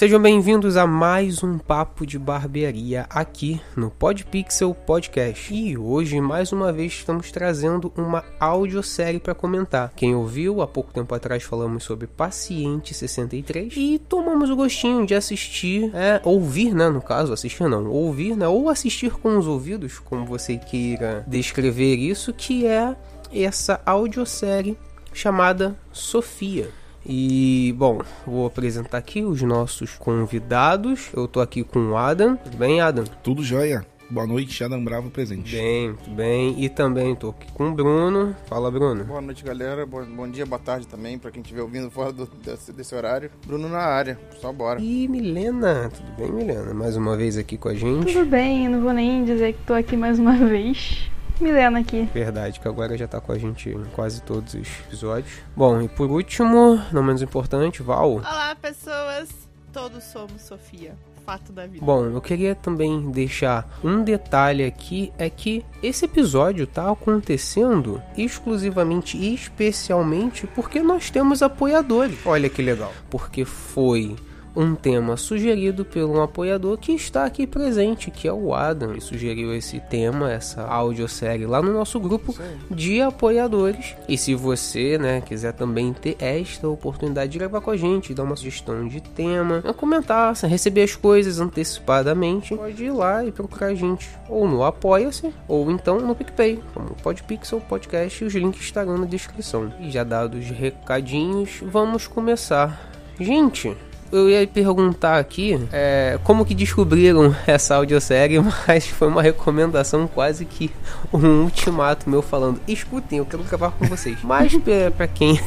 Sejam bem-vindos a mais um papo de barbearia aqui no Podpixel Podcast. E hoje, mais uma vez, estamos trazendo uma audiosérie para comentar. Quem ouviu, há pouco tempo atrás falamos sobre Paciente 63 e tomamos o gostinho de assistir, é, ouvir, né, no caso, assistir não, ouvir, né, ou assistir com os ouvidos, como você queira descrever isso, que é essa audiosérie chamada Sofia. E, bom, vou apresentar aqui os nossos convidados. Eu tô aqui com o Adam. Tudo bem, Adam? Tudo jóia. Boa noite, Adam Bravo presente. Bem, tudo bem. E também tô aqui com o Bruno. Fala, Bruno. Boa noite, galera. Bom, bom dia, boa tarde também, pra quem estiver ouvindo fora do, desse, desse, horário. Bruno na área, só bora. E Milena, tudo bem, Milena? Mais uma vez aqui com a gente. Tudo bem, não vou nem dizer que tô aqui mais uma vez. Milena aqui. Verdade, que agora já tá com a gente em quase todos os episódios. Bom, e por último, não menos importante, Val. Olá, pessoas. Todos somos Sofia. Fato da vida. Bom, eu queria também deixar um detalhe aqui: é que esse episódio tá acontecendo exclusivamente e especialmente porque nós temos apoiadores. Olha que legal. Porque foi um tema sugerido por um apoiador que está aqui presente, que é o Adam. Ele sugeriu esse tema, essa audiosérie lá no nosso grupo de apoiadores. E se você, né, quiser também ter esta oportunidade de gravar com a gente, dar uma sugestão de tema, comentar, receber as coisas antecipadamente, pode ir lá e procurar a gente ou no Apoia-se ou então no PicPay, como Podpixel Podcast, e os links estarão na descrição. E já dados recadinhos, vamos começar. Gente, eu ia perguntar aqui é, como que descobriram essa audiosérie, mas foi uma recomendação quase que um ultimato meu falando: escutem, eu quero gravar com vocês. Mas para quem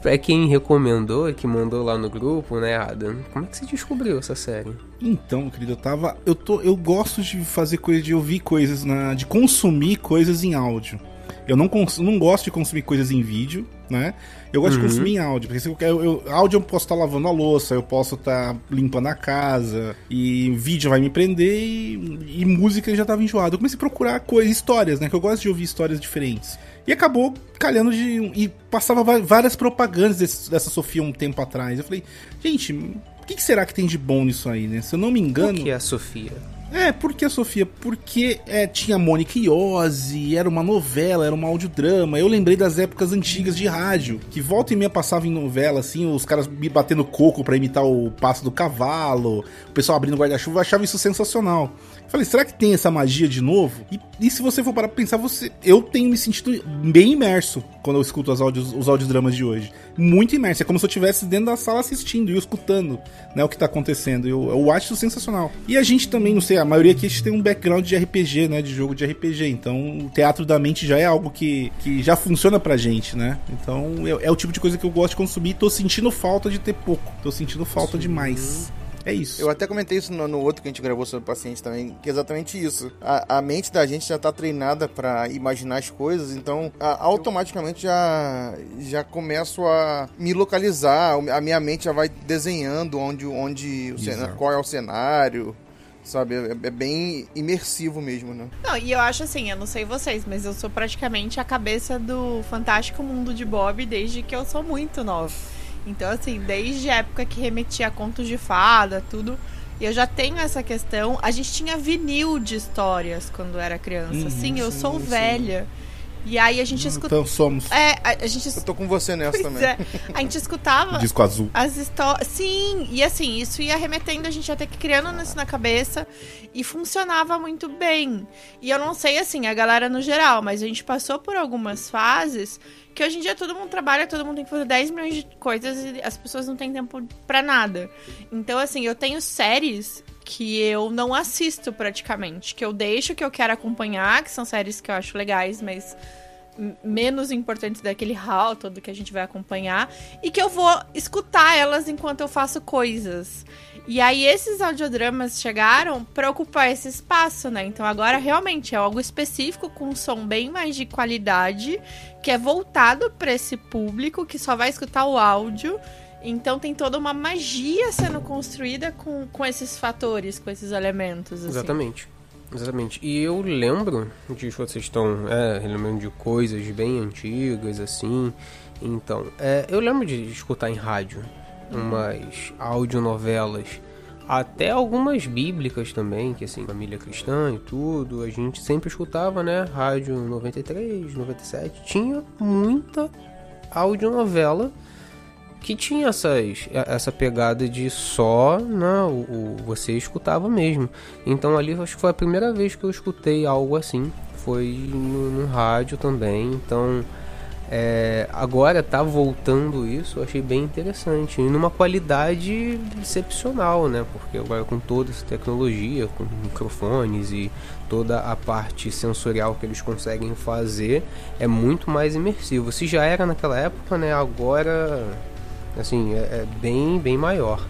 para quem recomendou, que mandou lá no grupo, né, Adam? Como é que você descobriu essa série? Então, querido, eu tava. Eu, tô, eu gosto de fazer coisas, de ouvir coisas, na, de consumir coisas em áudio. Eu não, não gosto de consumir coisas em vídeo, né? Eu gosto uhum. de consumir em áudio, porque se eu, eu, eu, áudio eu posso estar tá lavando a louça, eu posso estar tá limpando a casa, e vídeo vai me prender, e, e música já estava enjoado. Eu comecei a procurar coisas, histórias, né? Que eu gosto de ouvir histórias diferentes. E acabou calhando de. E passava várias propagandas desse, dessa Sofia um tempo atrás. Eu falei, gente, o que, que, será que tem de bom nisso aí, né? Se eu não me engano. O que é a Sofia? É, por que, Sofia? Porque é, tinha Mônica Iose, era uma novela, era um audiodrama. Eu lembrei das épocas antigas de rádio, que volta e meia passava em novela, assim, os caras me batendo coco para imitar o passo do cavalo, o pessoal abrindo guarda-chuva, eu achava isso sensacional. Falei, será que tem essa magia de novo? E, e se você for parar pra pensar, você, eu tenho me sentido bem imerso quando eu escuto os áudios, os audiodramas de hoje. Muito imerso. É como se eu estivesse dentro da sala assistindo e escutando né, o que tá acontecendo. Eu, eu acho sensacional. E a gente também, não sei, a maioria aqui a gente tem um background de RPG, né? De jogo de RPG. Então, o teatro da mente já é algo que, que já funciona pra gente, né? Então, é, é o tipo de coisa que eu gosto de consumir. Tô sentindo falta de ter pouco. Tô sentindo falta demais. É isso. Eu até comentei isso no, no, outro que a gente gravou sobre paciente também, que é exatamente isso. A, a mente da gente já tá treinada para imaginar as coisas, então a, automaticamente já, já começo a me localizar, a minha mente já vai desenhando onde, onde o cenário, qual é o cenário, sabe? É, é, bem imersivo mesmo, né? Não, e eu acho assim, eu não sei vocês, mas eu sou praticamente a cabeça do Fantástico Mundo de Bob desde que eu sou muito nova. Então, assim, desde a época que remetia a contos de fada, tudo. Eu já tenho essa questão. A gente tinha vinil de histórias quando era criança. Uhum, sim, eu sim, sou sim. velha. E aí a gente escuta. Então somos. É, a, a gente. Eu tô com você nessa pois também. É. A gente escutava. Disco azul. As histórias. Sim, e assim, isso ia remetendo, a gente ia ter que criando isso na cabeça. E funcionava muito bem. E eu não sei, assim, a galera no geral, mas a gente passou por algumas fases que hoje em dia todo mundo trabalha, todo mundo tem que fazer 10 milhões de coisas e as pessoas não têm tempo para nada. Então, assim, eu tenho séries que eu não assisto praticamente, que eu deixo que eu quero acompanhar, que são séries que eu acho legais, mas menos importantes daquele hall todo que a gente vai acompanhar e que eu vou escutar elas enquanto eu faço coisas. E aí esses audiodramas chegaram para ocupar esse espaço, né? Então agora realmente é algo específico com um som bem mais de qualidade, que é voltado para esse público que só vai escutar o áudio. Então tem toda uma magia sendo construída com, com esses fatores, com esses elementos. Assim. Exatamente. Exatamente. E eu lembro de vocês estão é, lembrando de coisas bem antigas, assim. Então, é, eu lembro de escutar em rádio umas audionovelas, até algumas bíblicas também, que assim, família cristã e tudo, a gente sempre escutava, né? Rádio 93, 97, tinha muita audionovela que tinha essas, essa pegada de só, né, o, o, você escutava mesmo. Então ali acho que foi a primeira vez que eu escutei algo assim, foi no, no rádio também. Então é, agora tá voltando isso, eu achei bem interessante. E numa qualidade excepcional, né? Porque agora com toda essa tecnologia, com microfones e toda a parte sensorial que eles conseguem fazer, é muito mais imersivo. Se já era naquela época, né? Agora, assim, é, é bem, bem maior.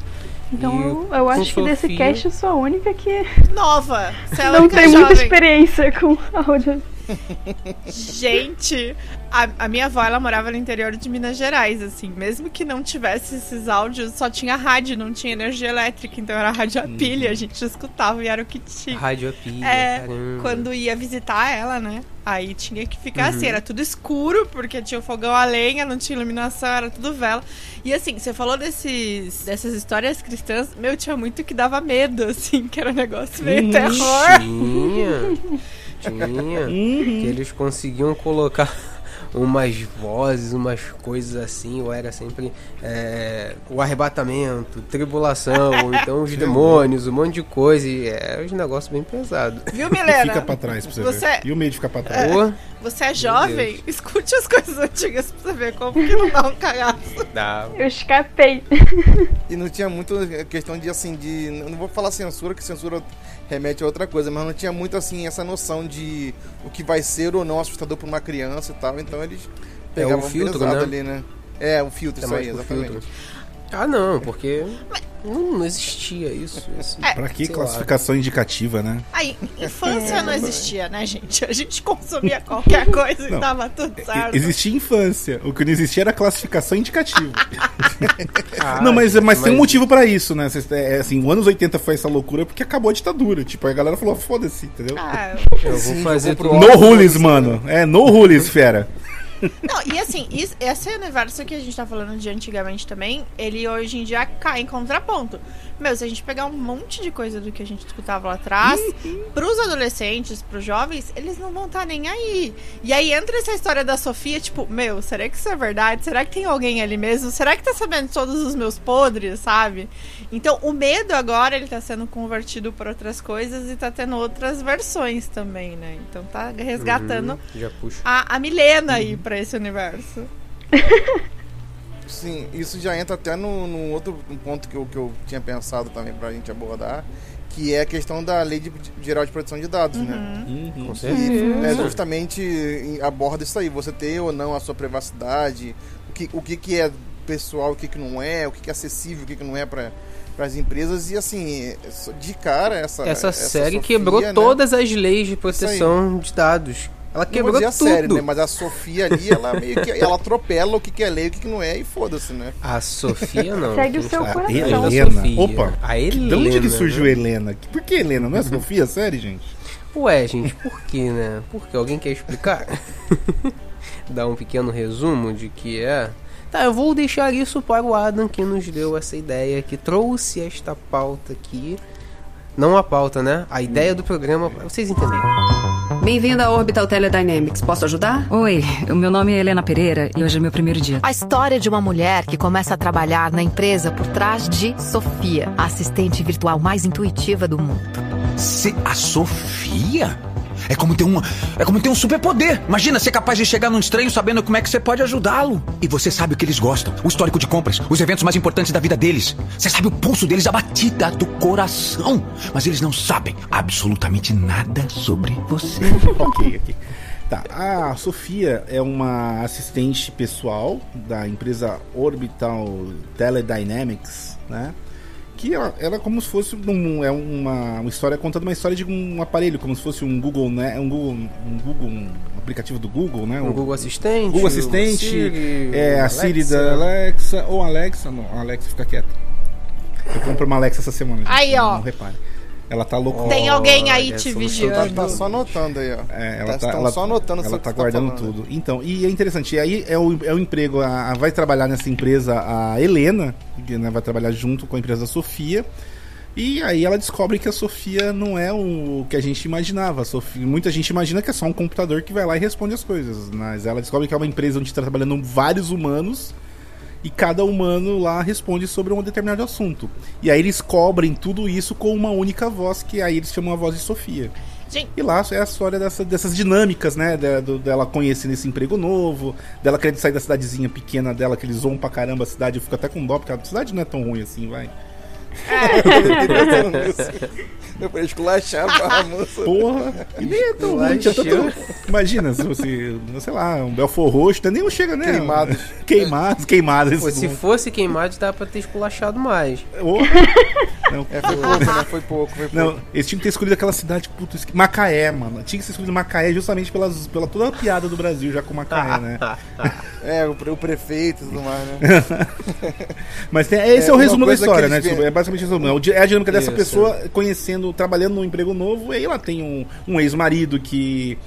Então eu acho que desse cast eu sou a única que. Nova! É não tem muita experiência com áudio. Gente, a, a, minha avó, ela morava no interior de Minas Gerais, assim. Mesmo que não tivesse esses áudios, só tinha rádio, não tinha energia elétrica. Então era rádio a uhum. pilha, a gente escutava e era o que tinha. Rádio a pilha, é, caramba. Quando ia visitar ela, né? Aí tinha que ficar assim, uhum. assim, era tudo escuro, porque tinha o fogão a lenha, não tinha iluminação, era tudo vela. E assim, você falou desses, dessas histórias cristãs, meu, tinha muito que dava medo, assim, que era um negócio meio terror. Tinha. Uhum. Que eles conseguiam colocar umas vozes, umas coisas assim, ou era sempre é, o arrebatamento, tribulação, ou então os demônios, um monte de coisa. E é um negócio bem pesado. Viu, Milena? Fica pra trás pra você, você... ver. E o medo de ficar pra trás. É, você é jovem? Escute as coisas antigas pra você ver como que não dá um cagaço. Dá. Eu escapei. E não tinha muito questão de, assim, de... Não vou falar censura, que censura remete a outra coisa, mas não tinha muito assim essa noção de o que vai ser ou não assustador para uma criança e tal, então eles pegavam é o filtro, né? ali, né? É, o filtro, é isso aí, exatamente. Filtro. Ah, não, porque não, não existia isso. Assim, é, pra que classificação lá. indicativa, né? Aí, infância não existia, né, gente? A gente consumia qualquer coisa não, e tava tudo é, certo. Existia infância. O que não existia era classificação indicativa. ah, não, mas, mas, mas, tem um motivo pra isso, né? É, assim, o anos 80 foi essa loucura porque acabou a ditadura. Tipo, a galera falou, foda-se, entendeu? Ah, eu vou fazer No rules, mano. É, no rules, fera. Não, e assim, isso, esse universo que a gente tá falando de antigamente também, ele hoje em dia cai em contraponto. Meu, se a gente pegar um monte de coisa do que a gente escutava lá atrás, pros adolescentes, pros jovens, eles não vão estar tá nem aí. E aí entra essa história da Sofia, tipo, meu, será que isso é verdade? Será que tem alguém ali mesmo? Será que tá sabendo todos os meus podres, sabe? Então, o medo agora, ele tá sendo convertido por outras coisas e tá tendo outras versões também, né? Então tá resgatando uhum, a, a Milena uhum. aí pra esse universo. Sim, isso já entra até no, no outro ponto que eu, que eu tinha pensado também pra gente abordar, que é a questão da lei de, geral de proteção de dados, né? uhum. né? Uhum. Com certeza. É justamente aborda isso aí, você ter ou não a sua privacidade, o que, o que, que é pessoal, o que, que não é, o que, que é acessível, o que, que não é para para as empresas e assim de cara essa essa, essa série Sofia, quebrou né? todas as leis de proteção de dados ela quebrou não tudo. A série, né? Mas a Sofia ali, ela meio que ela atropela o que, que é lei e o que, que não é e foda-se, né? A Sofia não. Segue o seu a coração. Helena. Sofia. Opa. A Helena. De onde que surgiu né? Helena? Por que Helena? Não é Sofia? Série, gente? Ué, gente, por que, né? Porque alguém quer explicar? Dar um pequeno resumo de que é. Tá, eu vou deixar isso para o Adam que nos deu essa ideia, que trouxe esta pauta aqui. Não a pauta, né? A ideia do programa, pra vocês entenderem. Bem-vinda à Orbital Teledynamics. Posso ajudar? Oi, o meu nome é Helena Pereira e hoje é meu primeiro dia. A história de uma mulher que começa a trabalhar na empresa por trás de Sofia, a assistente virtual mais intuitiva do mundo. Se a Sofia? É como ter um. É como ter um superpoder. Imagina ser capaz de chegar num estranho sabendo como é que você pode ajudá-lo. E você sabe o que eles gostam, o histórico de compras, os eventos mais importantes da vida deles. Você sabe o pulso deles, a batida do coração. Mas eles não sabem absolutamente nada sobre você. ok, ok. Tá, a Sofia é uma assistente pessoal da empresa Orbital Teledynamics, né? Que ela, ela é como se fosse um, é uma, uma história contando uma história de um aparelho, como se fosse um Google, né? Um Google, um Google, um aplicativo do Google, né? Um Google Assistente. Google Assistente, Siri, é a Alexa. Siri da Alexa ou Alexa, não, a Alexa fica quieta. Eu comprei uma Alexa essa semana. gente, Aí, não, ó. Não repare. Ela tá louca. Tem alguém aí te solução vigiando. Tá, tá só anotando aí, ó. É, ela Tá- tá, ela, só anotando ela tá tá guardando falando. tudo. Então, e é interessante. E aí é o, é o emprego, a, a- vai trabalhar nessa empresa a Helena, que né, vai trabalhar junto com a empresa da Sofia. E aí ela descobre que a Sofia não é o que a gente imaginava. A Sofia, muita gente imagina que é só um computador que vai lá e responde as coisas. Mas ela descobre que é uma empresa onde está trabalhando vários humanos e cada humano lá responde sobre um determinado assunto. E aí eles cobrem tudo isso com uma única voz, que aí eles chamam a voz de Sofia. Gente, E lá é a história dessa- dessas dinâmicas, né? do- dela conhecer esse emprego novo, dela querer sair da cidadezinha pequena dela, que eles zoam pra caramba a cidade. Eu fico até com dó, porque a cidade não é tão ruim assim, vai. Eu falei, esculachava a moça. Porra! E nem é tão ruim, tinha tanto... Imagina, se você, sei lá, um Belfor Roxo, nem um chega, né? Queimados. Queimados, queimados. Pô, se fosse queimado, dava pra ter esculachado mais. Ô. Não, É, foi pouco, né? Foi pouco, foi pouco. Não, eles tinham que ter escolhido aquela cidade, puta, esque- Macaé, mano. Tinha que ter escolhido Macaé justamente pelas, pela toda a piada do Brasil já com Macaé, né? É, o, o prefeito e tudo mais, né? Mas tem- esse é, É, o resumo da história, né? veem- É basicamente isso. É é a dinâmica dessa Isso. pessoa conhecendo, trabalhando num emprego novo, e aí ela tem um, um ex-marido que.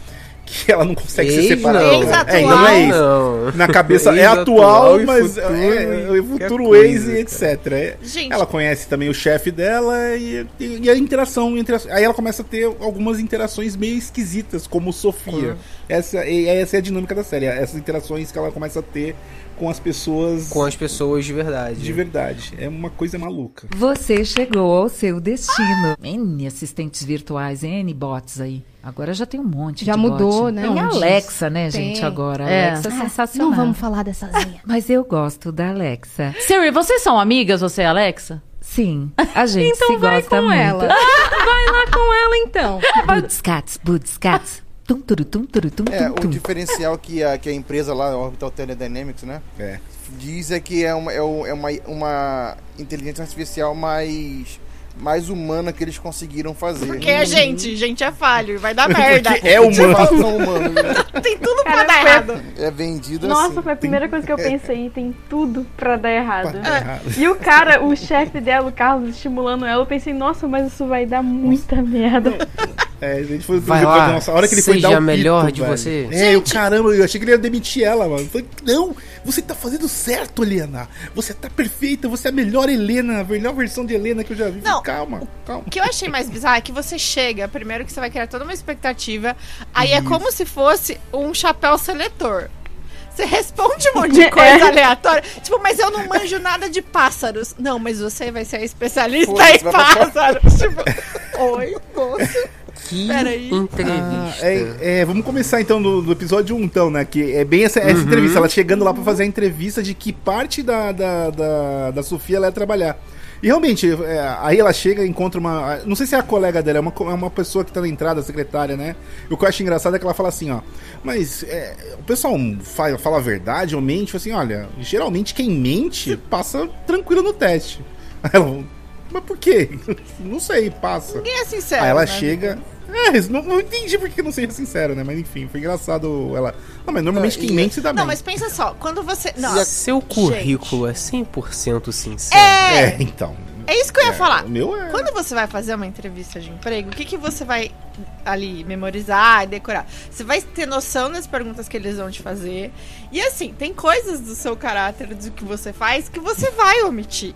Que ela não consegue se Ex, separar. não. É, ainda não é ex. Não. Na cabeça é Ex atual, atual e mas futuro, é, é, futuro coisa, ex e etc. É, Gente. Ela conhece também o chefe dela e, e- e a interação entre as, Aí ela começa a ter algumas interações meio esquisitas, como Sofia. Essa, e essa é a dinâmica da série. Essas interações que ela começa a ter com as pessoas Com as pessoas de verdade. de verdade. É uma coisa maluca. Você chegou ao seu destino. N assistentes virtuais, N bots aí. Agora já tem um monte Já de mudou, bot. né? Tem a Alexa, né, Tem. gente, agora. A É. Alexa é Ah, sensacional. Não vamos falar dessa zinha. Mas eu gosto da Alexa. Siri, vocês são amigas, você e a Alexa? Sim, a gente Então se vai gosta com muito. ela. vai lá com ela então. Buds cats, buds cats. Tum, turu, tum, turu, tum, É, tum, o tum. diferencial que a, que a empresa lá, a Orbital Teledynamics, né? É. Diz é que é uma, é é uma, uma inteligência artificial mais, mais humana que eles conseguiram fazer. Porque a gente, gente é falho, vai dar merda. Porque é humano. São humanos. né? Tem tudo pra Cara, dar foi- errado. É vendido Nossa, assim. foi a primeira coisa que eu pensei. Tem tudo pra dar errado. Pra dar errado. E o cara, o chefe dela, o Carlos, estimulando ela, eu pensei, nossa, mas isso vai dar muita merda. É, a gente foi Vai lá, nossa, a hora que ele foi dar o a melhor pito, de velho. você. É, eu caramba, eu achei que ele ia demitir ela, mano. Eu falei, não, você tá fazendo certo, Helena. Você tá perfeita, você é a melhor Helena, a melhor versão de Helena que eu já vi. Não, calma, calma. O que eu achei mais bizarro é que você chega, primeiro que você vai criar toda uma expectativa, aí é como se fosse um chapéu seletor. Você responde um monte de coisa É. aleatória. Tipo, mas eu não manjo nada de pássaros. Não, mas você vai ser a especialista em vai pra- pássaros. tipo, oi, moço. Que Peraí. entrevista. É, é, vamos começar então do, do episódio 1, então, né? Que é bem essa, essa entrevista. Ela chegando lá pra fazer a entrevista de que parte da, da, da, da Sofia ela ia trabalhar. E realmente, é, aí ela chega e encontra uma. Não sei se é a colega dela, é uma, é uma pessoa que tá na entrada, a secretária, né? E o que eu acho engraçado é que ela fala assim, ó. Mas é, o pessoal fala, fala a verdade ou mente? Assim, olha, geralmente quem mente passa tranquilo no teste. Aí ela, mas por quê? Não sei, passa. Ninguém é sincero. Aí ela né? chega. É, não, não entendi por que não seja sincero, né? Mas enfim, foi engraçado ela. Não, mas normalmente Não, quem mente se dá Não, bem. mas pensa só, quando você. Não, Seu currículo é 100% sincero. É, É, então. é isso que eu ia É, falar. O meu é. Quando você vai fazer uma entrevista de emprego, o que, que você vai ali memorizar e decorar? Você vai ter noção das perguntas que eles vão te fazer. E assim, tem coisas do seu caráter, do que você faz, que você vai omitir.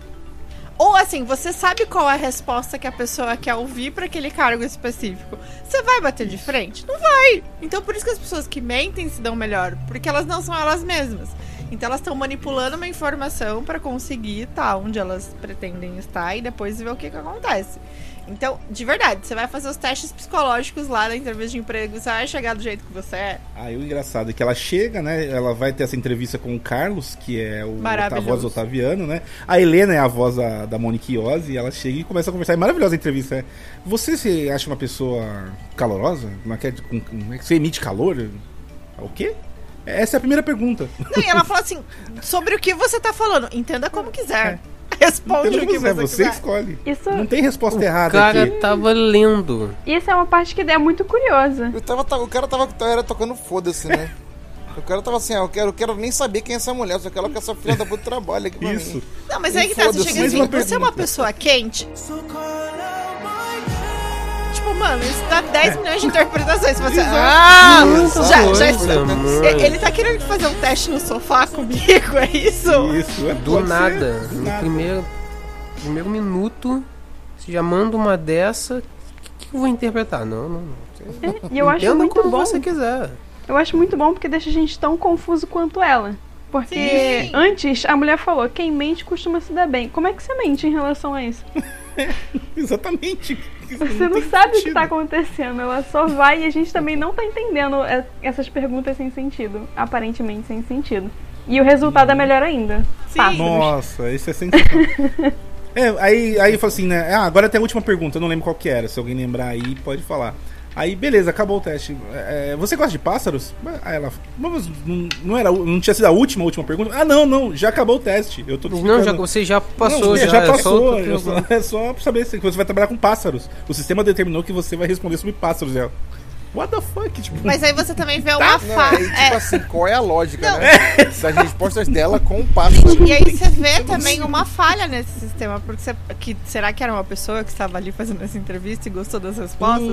Ou assim, você sabe qual é a resposta que a pessoa quer ouvir para aquele cargo específico. Você vai bater de frente? Não vai. Então por isso que as pessoas que mentem se dão melhor, porque elas não são elas mesmas. Então elas estão manipulando uma informação para conseguir estar onde elas pretendem estar e depois ver o que, que acontece. Então, de verdade, você vai fazer os testes psicológicos lá na entrevista de emprego, você vai chegar do jeito que você é. Aí o engraçado é que ela chega, né? Ela vai ter essa entrevista com o Carlos, que é o a voz do Otaviano, né? A Helena é a voz da, da Monique Iose, e ela chega e começa a conversar. É maravilhosa a entrevista. né? Você se acha uma pessoa calorosa? Não quer, com, com- você emite calor? O quê? Essa é a primeira pergunta. Não, e ela fala assim, sobre o que você tá falando, entenda como quiser. Responde o que você, você, você quiser. escolhe. Isso, Não tem resposta O errada cara aqui. tava lendo. isso é uma parte que é muito curiosa. Eu tava, o cara tava, era tocando foda-se, né? O cara tava assim, ah, eu quero, eu quero nem saber quem é essa mulher, só quero que essa filha da puta trabalhe aqui pra Isso. mim. Não, mas E aí que tá, você chega assim, uma você é uma pessoa quente? Tipo, mano, isso dá 10 milhões de interpretações. Você, ah, já, já, Coisa, mano. ele tá querendo fazer um teste no sofá comigo, é isso? Isso, é Do pode ser, nada. do No nada. primeiro, primeiro minuto, você já manda uma dessa. O que, que eu vou interpretar? Não, não, não. E eu acho Entenda muito como bom. você quiser. Eu acho muito bom porque deixa a gente tão confuso quanto ela. Porque Sim. antes a mulher falou, quem mente costuma se dar bem. Como é que você mente em relação a isso? Exatamente. Você não, tem sabe o que sentido. tá acontecendo, ela só vai e a gente também não tá entendendo é, essas perguntas sem sentido, aparentemente sem sentido. E o resultado é melhor ainda. Sim. Pássaros. Nossa, isso é sensacional. é, aí, aí fala assim, né? Ah, agora tem a última pergunta, eu não lembro qual que era. Se alguém lembrar aí, pode falar. Aí, beleza, acabou o teste. É, você gosta de pássaros? Aí ela, mas não, não era, não tinha sido a última, a última pergunta? Ah, não, não, já acabou o teste. Eu tô Não, já, você já passou, Não, já, já é só passou. eu só- pergunta. é só pra saber se você vai trabalhar com pássaros. O sistema determinou que você vai responder sobre pássaros. Ela, what the fuck? Tipo, Mas aí você também vê uma Não, fa... aí, tipo é, assim, qual é a lógica, Não. né? Das respostas dela com o pássaro. E aí você vê também uma falha nesse sistema, porque você, que, será que era uma pessoa que estava ali fazendo essa entrevista e gostou das respostas?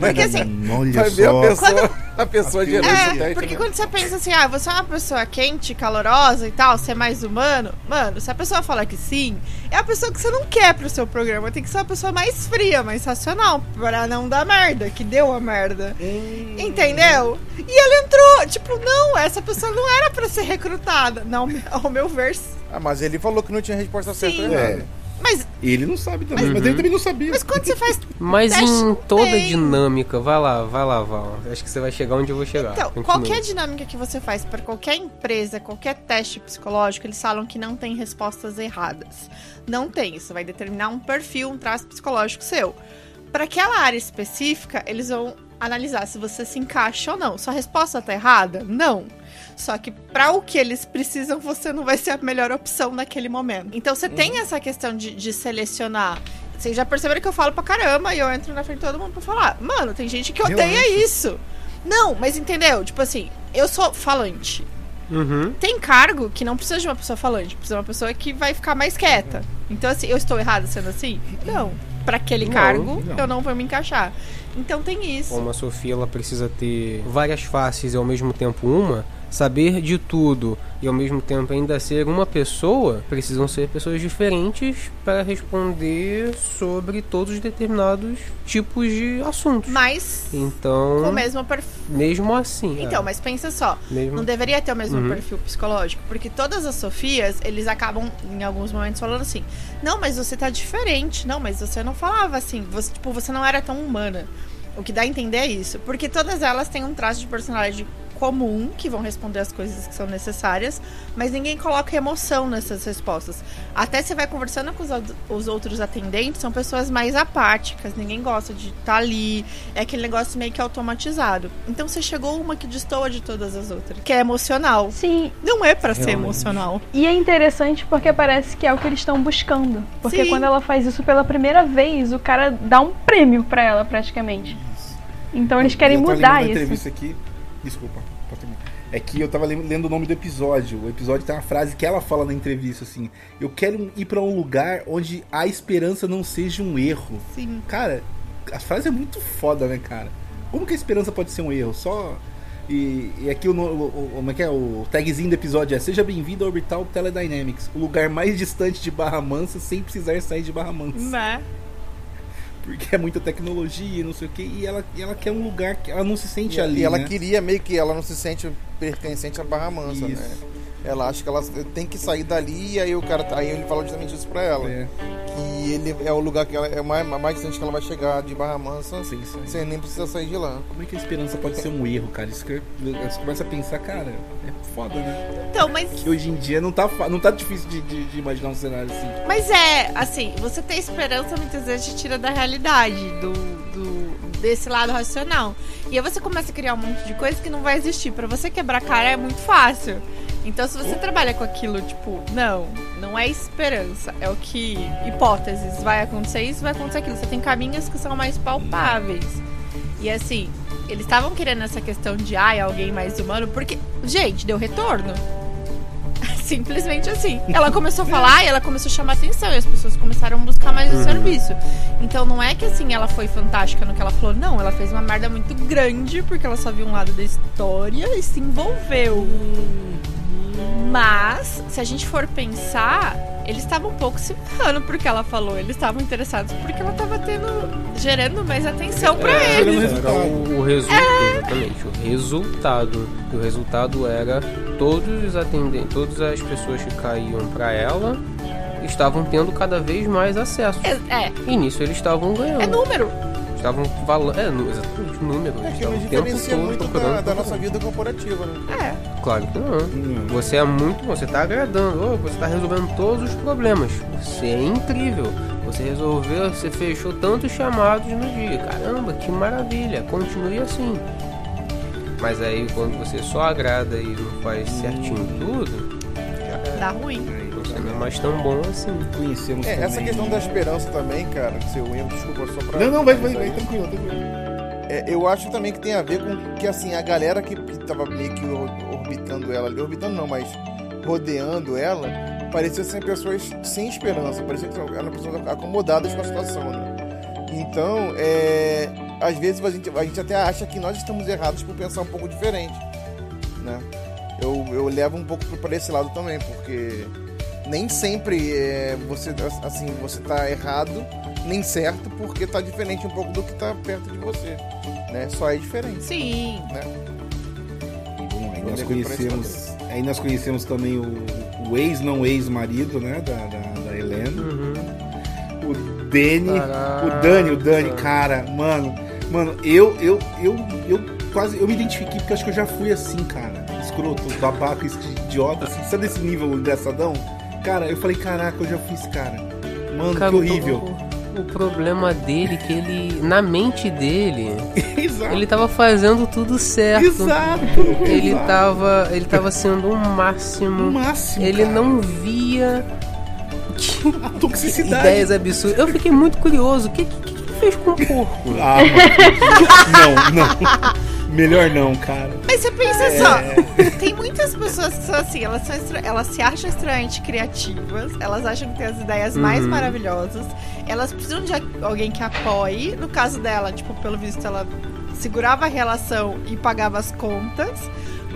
Porque assim, Hum, olha Vai ver a só. pessoa, a pessoa esse é, porque né? quando você pensa assim, ah, você é uma pessoa quente, calorosa e tal, você é mais humano, mano, se a pessoa falar que sim, é a pessoa que você não quer pro seu programa, tem que ser uma pessoa mais fria, mais racional, pra não dar merda, que deu a merda. Entendeu? E ela entrou, tipo, não, essa pessoa não era pra ser recrutada. Não, ao meu ver. Ah, mas ele falou que não tinha resposta certa Sim. ou errada. É, Mas, ele não sabe também, Mas- mas ele também não sabia. mas quando você faz Mas em toda tem. dinâmica, vai lá, vai lá, Val. Acho que você vai chegar onde eu vou chegar. Então, Continue. qualquer dinâmica que você faz para qualquer empresa, qualquer teste psicológico, eles falam que não tem respostas erradas. Não tem, isso vai determinar um perfil, um traço psicológico seu. Para aquela área específica, eles vão analisar se você se encaixa ou não. Sua resposta tá errada? Não. Só que para o que eles precisam, você não vai ser a melhor opção naquele momento. Então você tem essa questão de, de selecionar. Vocês já perceberam que eu falo pra caramba e eu entro na frente de todo mundo pra falar. Mano, tem gente que odeia isso. Não, mas entendeu? Tipo assim, eu sou falante. Uhum. Tem cargo que não precisa de uma pessoa falante, precisa de uma pessoa que vai ficar mais quieta. Então, assim, eu estou errada sendo assim? Não. Pra aquele Não, cargo, não. eu não vou me encaixar. Então tem isso. Como a Sofia ela precisa ter várias faces e ao mesmo tempo uma, saber de tudo e ao mesmo tempo ainda ser uma pessoa, precisam ser pessoas diferentes para responder sobre todos os determinados tipos de assuntos. Mas Então, com o mesmo perfil. mesmo assim. Então, é, mas pensa só. mesmo... Não deveria ter o mesmo Uhum. perfil psicológico, porque todas as Sofias, eles acabam em alguns momentos falando assim: "Não, mas você tá diferente. Não, mas você não falava assim. Você, tipo, você não era tão humana". O que dá a entender é isso, porque todas elas têm um traço de personalidade comum, que vão responder as coisas que são necessárias, mas ninguém coloca emoção nessas respostas. Até você vai conversando com os, os outros atendentes, são pessoas mais apáticas, ninguém gosta de estar ali, é aquele negócio meio que automatizado. Então você chegou uma que destoa de todas as outras, que é emocional. Sim, Não é pra ser emocional. e é interessante porque parece que é o que eles estão buscando. Porque Sim. quando ela faz isso pela primeira vez, o cara dá um prêmio pra ela, praticamente. Então eles querem Eu mudar isso. entrevista aqui. Desculpa. É que eu tava lendo o nome do episódio. O episódio tem uma frase que ela fala na entrevista assim: Eu quero ir pra um lugar onde a esperança não seja um erro. Sim. Cara, a frase é muito foda, né, cara? Como que a esperança pode ser um erro? Só. E, e aqui o- como é que é? O tagzinho do episódio é Seja bem-vindo ao Orbital Teledynamics, o lugar mais distante de Barra Mansa sem precisar sair de Barra Mansa. Né? Porque é muita tecnologia e não sei o que. E ela, e ela quer um lugar que ela não se sente E, ali. e ela né? queria meio que ela não se sente pertencente à Barra Mansa, Isso. né? Ela acha que ela tem que sair dali e aí o cara aí ele fala justamente isso pra ela. É. que ele é o lugar que ela é mais, mais distante que ela vai chegar de Barra Mansa Sim, sim. sem nem precisar sair de lá. Como é que a esperança pode ser um erro, cara? Isso que eu- você começa a pensar, cara, é foda, né? Então, mas Que hoje em dia não tá, não tá difícil de, de- de imaginar um cenário assim. Mas é, assim, você ter esperança muitas vezes te tira da realidade, do, do- desse lado racional. E aí você começa a criar um monte de coisa que não vai existir. Pra você quebrar a cara é muito fácil. Então, se você trabalha com aquilo, tipo, não, não é esperança, é o que. Hipóteses, vai acontecer isso, vai acontecer aquilo. Você tem caminhos que são mais palpáveis. E assim, eles estavam querendo essa questão de, ai, alguém mais humano, porque, gente, deu retorno. Simplesmente assim. Ela começou a falar e ela começou a chamar atenção e as pessoas começaram a buscar mais o Uhum. serviço. Então não é que assim ela foi fantástica no que ela falou, não, ela fez uma merda muito grande porque ela só viu um lado da história e se envolveu. Mas, se a gente for pensar, eles estavam um pouco se ferrando porque ela falou. Eles estavam interessados porque ela tava tendo. gerando mais atenção pra É, eles. Era o, o resultado, exatamente, o resultado. E o resultado era todos os atendentes, todas as pessoas que caíam pra ela estavam tendo cada vez mais acesso. É, é. E nisso eles estavam ganhando. É número. Estavam falando. É, exatamente, número. É que estavam nos o tempo diferencia muito da, da nossa vida corporativa, né? É. Claro que não. Você é muito bom, você tá agradando, você tá resolvendo todos os problemas. Você é incrível. Você resolveu, você fechou tantos chamados no dia. Caramba, que maravilha. Continue assim. Mas aí quando você só agrada e não faz certinho tudo, Dá ruim. não é mais tão bom assim. Conhecemos É, essa questão da esperança também, cara, seu erro, desculpa, só pra. Não, não, vai, vai, vai, tranquilo, tranquilo. É, eu acho também que tem a ver com que, assim, a galera que, que tava meio que or- orbitando ela ali, orbitando não, mas rodeando ela, parecia ser pessoas sem esperança, parecia que eram pessoas acomodadas com a situação, né? Então, é, às vezes a gente, a gente até acha que nós estamos errados por pensar um pouco diferente, né? Eu, eu levo um pouco para esse lado também, porque nem sempre é, você assim você tá errado nem certo porque tá diferente um pouco do que tá perto de você né? Só é diferente. Sim. Né? Aí nós conhecemos, aí nós conhecemos também o, o ex, não ex-marido, né, da, da, da Helena. O Dani, Caraca. o Dani, o Dani, cara, mano, mano, eu, eu, eu, eu quase, eu me identifiquei porque acho que eu já fui assim, cara, escroto, babaca, idiota, assim, sabe desse nível engraçadão? Cara, eu falei, caraca, eu já esse cara. Mano, Cara, que horrível. O, o problema dele é que ele, na mente dele, ele tava fazendo tudo certo. Exato, Ele exato. tava, ele tava sendo o máximo. O máximo, Ele cara. não via A toxicidade. ideias absurdas. Eu fiquei muito curioso. O que, que, que fez com o porco? Ah, mano. não, não. Melhor não, cara. Mas você pensa É. só, tem muitas pessoas que são assim, elas, são extra- elas se acham extremamente criativas, elas acham que tem as ideias mais Uhum. maravilhosas, elas precisam de alguém que apoie. No caso dela, tipo, pelo visto, ela segurava a relação e pagava as contas.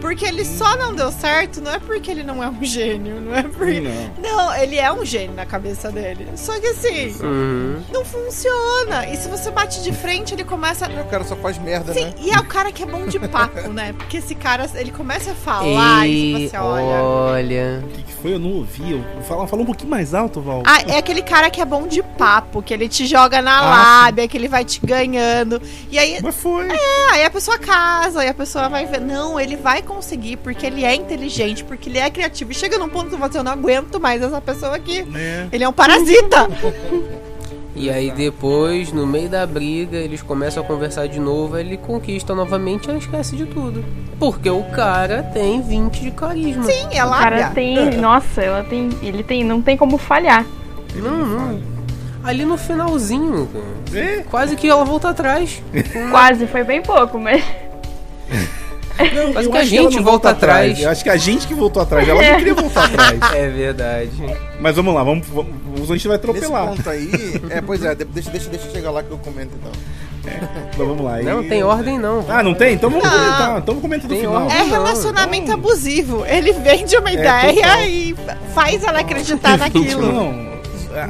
Porque ele só não deu certo, não é porque ele não é um gênio, não é porque. Não, ele é um gênio na cabeça dele. Só que assim, Uhum. não funciona. E se você bate de frente, ele começa. o cara só faz merda Sim, né e é o cara que é bom de papo, né? Porque esse cara, ele começa a falar e Ei, você olha. olha. O que, que foi? Eu não ouvi. Fala, fala um pouquinho mais alto, Val. Ah, é aquele cara que é bom de papo, que ele te joga na Ah, lábia, que ele vai te ganhando. E aí. Mas foi. É, aí a pessoa casa, aí a pessoa vai ver. Não, ele vai conseguir, porque ele é inteligente, porque ele é criativo. E chega num ponto que você eu não aguento mais essa pessoa aqui. É. Ele é um parasita. E aí depois, no meio da briga, eles começam a conversar de novo, aí ele conquista novamente e esquece de tudo. Porque o cara tem 20 de carisma. Sim, é O cara tem. Nossa, ela tem. Ele tem. Não tem como falhar. Não, não. Ali no finalzinho. É? Quase que ela volta atrás. Quase, foi bem pouco, mas. Eu que a que gente não volta atrás. Eu acho que a gente que voltou atrás. Ela não queria voltar atrás. É verdade. Mas vamos lá, vamos, vamos, a gente vai nesse atropelar. ponto aí é pois é de- deixa deixa deixa eu chegar lá que eu comento então Então vamos lá. Não E- tem ordem não. Ah, não tem? Então vamos Não. comentar. Então vamos comentar Tem final. É relacionamento abusivo. Ele vende uma É, ideia total. e faz ela acreditar naquilo. Não.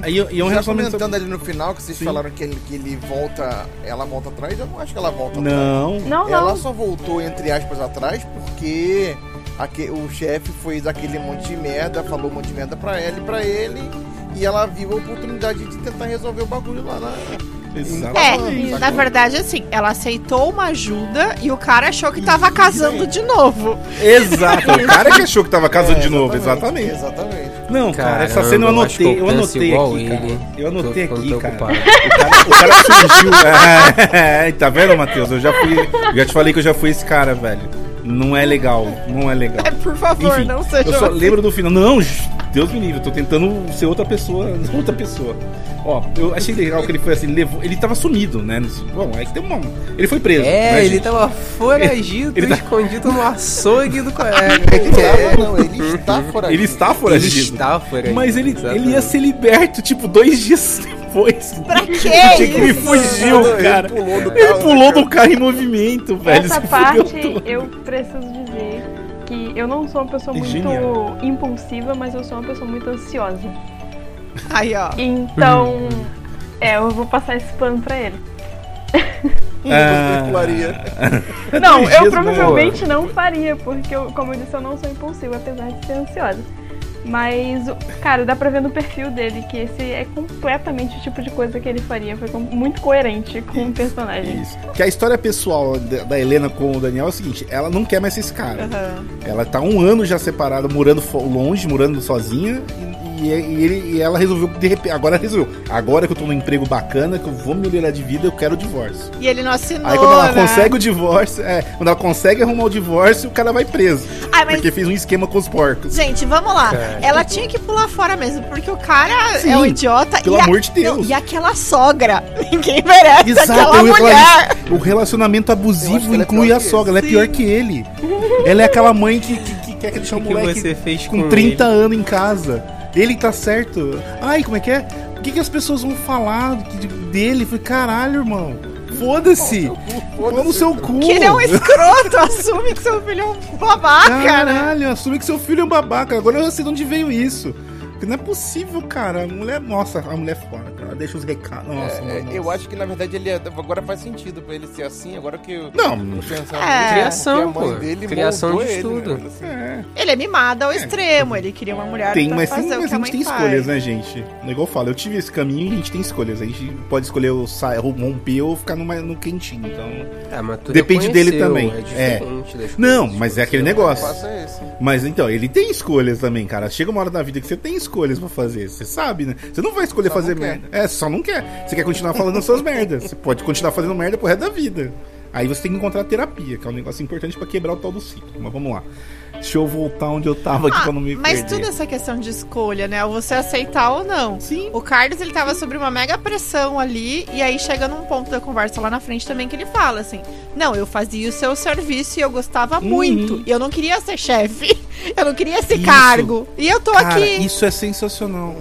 E, e é um Já relacionamento. comentando ali no final que vocês Sim. falaram que ele, que ele volta ela volta atrás eu não acho que ela volta Não. atrás Não, ela não. só voltou entre aspas atrás porque aque- o chefe fez aquele monte de merda falou um monte de merda pra ela e pra ele e ela viu a oportunidade de tentar resolver o bagulho lá na. É, na verdade, assim, ela aceitou uma ajuda e o cara achou que tava casando de novo. Exato, o cara que achou que tava casando de novo, exatamente. Exatamente. Não, cara, Caramba, essa cena eu eu anotei, eu eu anotei aqui, ele. cara. Eu anotei Tô aqui, ficando cara. O cara, o cara surgiu. É, tá vendo, Matheus? Eu já fui. Já te falei que eu já fui esse cara, velho. Não é legal, não é legal. Por favor, Enfim, não seja Eu só assim. lembro do final. Não, Deus me livre, eu tô tentando ser outra pessoa, outra pessoa. Ó, eu achei legal que ele foi assim, levou, ele tava sumido, né? Bom, aí que tem uma, ele foi preso. É, né, ele gente? tava foragido, Ele tá- escondido no açougue do colega. Ele não, ele está foragido. Ele está foragido. Ele está foragido, Mas ele, exatamente. ele ia ser liberto, tipo, dois dias depois. Pra quê Porque ele isso? fugiu, Ele cara. pulou do Ele carro. pulou do carro em movimento, velho. Essa parte eu preciso dizer que eu não sou uma pessoa muito Genial. impulsiva, mas eu sou uma pessoa muito ansiosa. Aí, ó. Então, é, eu vou passar esse pano pra ele. Ah. Não, eu provavelmente não faria, porque, eu, como eu disse, eu não sou impulsiva, apesar de ser ansiosa. Mas, cara, dá pra ver no perfil dele que esse é completamente o tipo de coisa que ele faria. Foi muito coerente com o personagem. Isso. Que a história pessoal da Helena com o Daniel é o seguinte: ela não quer mais ser esse cara. Aham. Ela tá um ano já separada, morando longe, morando sozinha. E, e ele, e ela resolveu, de repente, agora resolveu. Agora que eu tô num emprego bacana, que eu vou melhorar de vida, eu quero o divórcio. E ele não assinou, Aí quando ela né? consegue o divórcio, é, quando ela consegue arrumar o divórcio, o cara vai preso. Ai, mas- Porque fez um esquema com os porcos. Gente, vamos lá. Cara. Ela tinha que pular fora mesmo, porque o cara Sim, é um idiota. pelo e a- amor de Deus. Não, e aquela sogra? Ninguém merece Exato, aquela mulher. O relacionamento abusivo é inclui a sogra, ela é Sim. pior que ele. ela é aquela mãe que, que, que quer deixar o que moleque você fez com com 30 ele? anos em casa. Ele tá certo. Ai, como é que é? O que, que as pessoas vão falar de- dele? Eu Falei, caralho, irmão. Foda-se. Pô no seu cu. Que ele é um escroto, assume que seu filho é um babaca, né? Caralho, assume que seu filho é um babaca. Agora eu sei de onde veio isso. Porque não é possível, cara. A mulher. Nossa, a mulher é foda. Deixa os recados. Nossa, É, mano. eu acho que na verdade ele é- agora faz sentido pra ele ser assim, agora que eu Não, pensando É. Criação, pô. dele Criação de ele, estudo. né? Assim, É. Ele é mimado ao extremo, ele queria uma mulher Tem, pra mas, fazer sim, o mas que a a gente tem faz. escolhas, né, gente? Igual eu falo, eu tive esse caminho e a gente tem escolhas. A gente pode escolher o romper ou ficar numa, no quentinho. Então. Ah, mas tu Depende dele também. É É. Não, mas é aquele negócio. Mas então, ele tem escolhas também, cara. Chega uma hora da vida que você tem escolhas pra fazer. Você sabe, né? Você não vai escolher Só fazer merda. É, só não quer. Você quer continuar falando as suas merdas. Você pode continuar fazendo merda pro resto da vida. Aí você tem que encontrar terapia, que é um negócio importante pra quebrar o tal do ciclo. Mas vamos lá. Deixa eu voltar onde eu tava aqui Ah, pra não me mas perder. tudo essa questão de escolha, né? Você aceitar ou não. Sim. O Carlos, ele tava sobre uma mega pressão ali, e aí chega num ponto da conversa lá na frente também que ele fala assim: Não, eu fazia o seu serviço e eu gostava Uhum. muito. E eu não queria ser chefe. Eu não queria esse Isso. cargo. E eu tô Cara, aqui. isso é sensacional.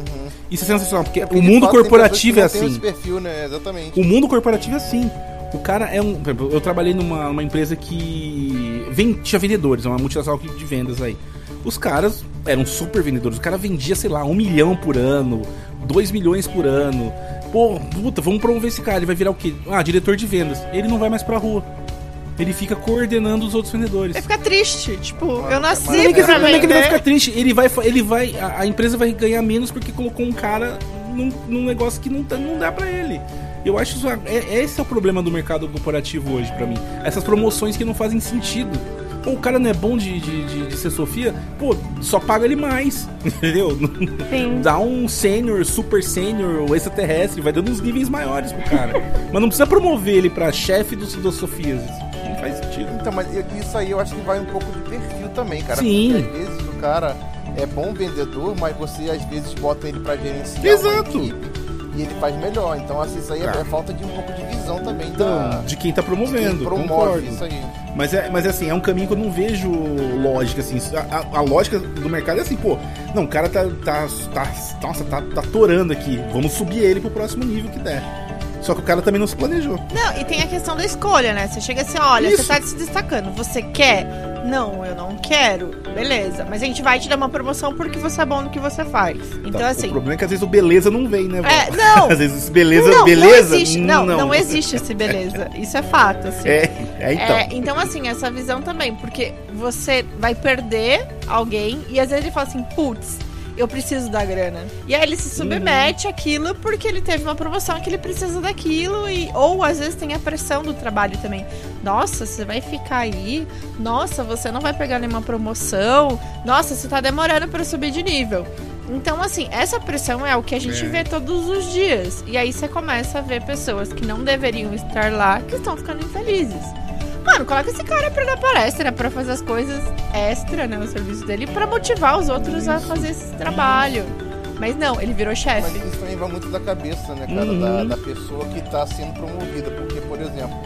Isso é sensacional, porque Porque o mundo corporativo é assim. perfil, né? Exatamente. O mundo corporativo é assim. O cara é um. Eu trabalhei numa, numa empresa que vem, tinha vendedores, é uma multinacional que- de vendas aí. Os caras eram super vendedores. O cara vendia, sei lá, um milhão por ano, dois milhões por ano. Pô, puta, vamos promover esse cara. Ele vai virar o quê? Ah, diretor de vendas. Ele não vai mais pra rua. Ele fica coordenando os outros vendedores. Ele fica triste. Tipo, eu nasci Não é pra não é que ele vai ficar triste, ele vai, ele vai, a, a empresa vai ganhar menos porque colocou um cara num, num negócio que não, tá- não dá pra ele. Eu acho isso, é, esse é o problema do mercado corporativo hoje pra mim. Essas promoções que não fazem sentido. Pô, o cara não é bom de, de, de, de ser Sofia, pô, só paga ele mais, entendeu? Sim. Dá um sênior, super sênior, ou extraterrestre, vai dando uns níveis maiores pro cara. Mas não precisa promover ele pra chefe dos, das Sofias. Não faz sentido. Então, mas isso aí eu acho que vai um pouco de perfil também, cara. Sim. Porque às vezes o cara é bom vendedor, mas você às vezes bota ele pra gerenciar Exato. uma equipe e ele faz melhor. Então, assim, isso aí é, Tá. é falta de um pouco de visão também Então, da, de quem tá promovendo. quem promove concordo. isso aí. Mas é, mas assim, é um caminho que eu não vejo lógica, assim. A, a- a lógica do mercado é assim, pô, não, o cara tá. tá, tá nossa, tá, tá torando aqui. Vamos subir ele pro próximo nível que der. Só que o cara também não se planejou. Não, e tem a questão da escolha, né? Você chega assim, olha, Isso. você tá se destacando, você quer? Não, eu não quero. Beleza, mas a gente vai te dar uma promoção porque você é bom no que você faz. Então, Tá, assim. O problema é que às vezes o beleza não vem, né? É, não. Às vezes beleza, não, beleza. Não existe, não, não, não. existe esse beleza. Isso é fato, assim. É, é então. É, então, assim, essa visão também, porque você vai perder alguém e às vezes ele fala assim, putz, eu preciso da grana. E aí ele se submete àquilo porque ele teve uma promoção que ele precisa daquilo. E, ou às vezes tem a pressão do trabalho também. Nossa, você vai ficar aí? Nossa, você não vai pegar nenhuma promoção? Nossa, você tá demorando para subir de nível. Então, assim, essa pressão é o que a gente É. vê todos os dias. E aí você começa a ver pessoas que não deveriam estar lá que estão ficando infelizes. Mano, coloca esse cara pra dar palestra, pra fazer as coisas extra, né, no serviço dele, pra motivar os outros a fazer esse trabalho. Mas não, ele virou Mas chefe. isso também vai muito da cabeça, né, cara, Uhum. da, da pessoa que tá sendo promovida. Porque, por exemplo,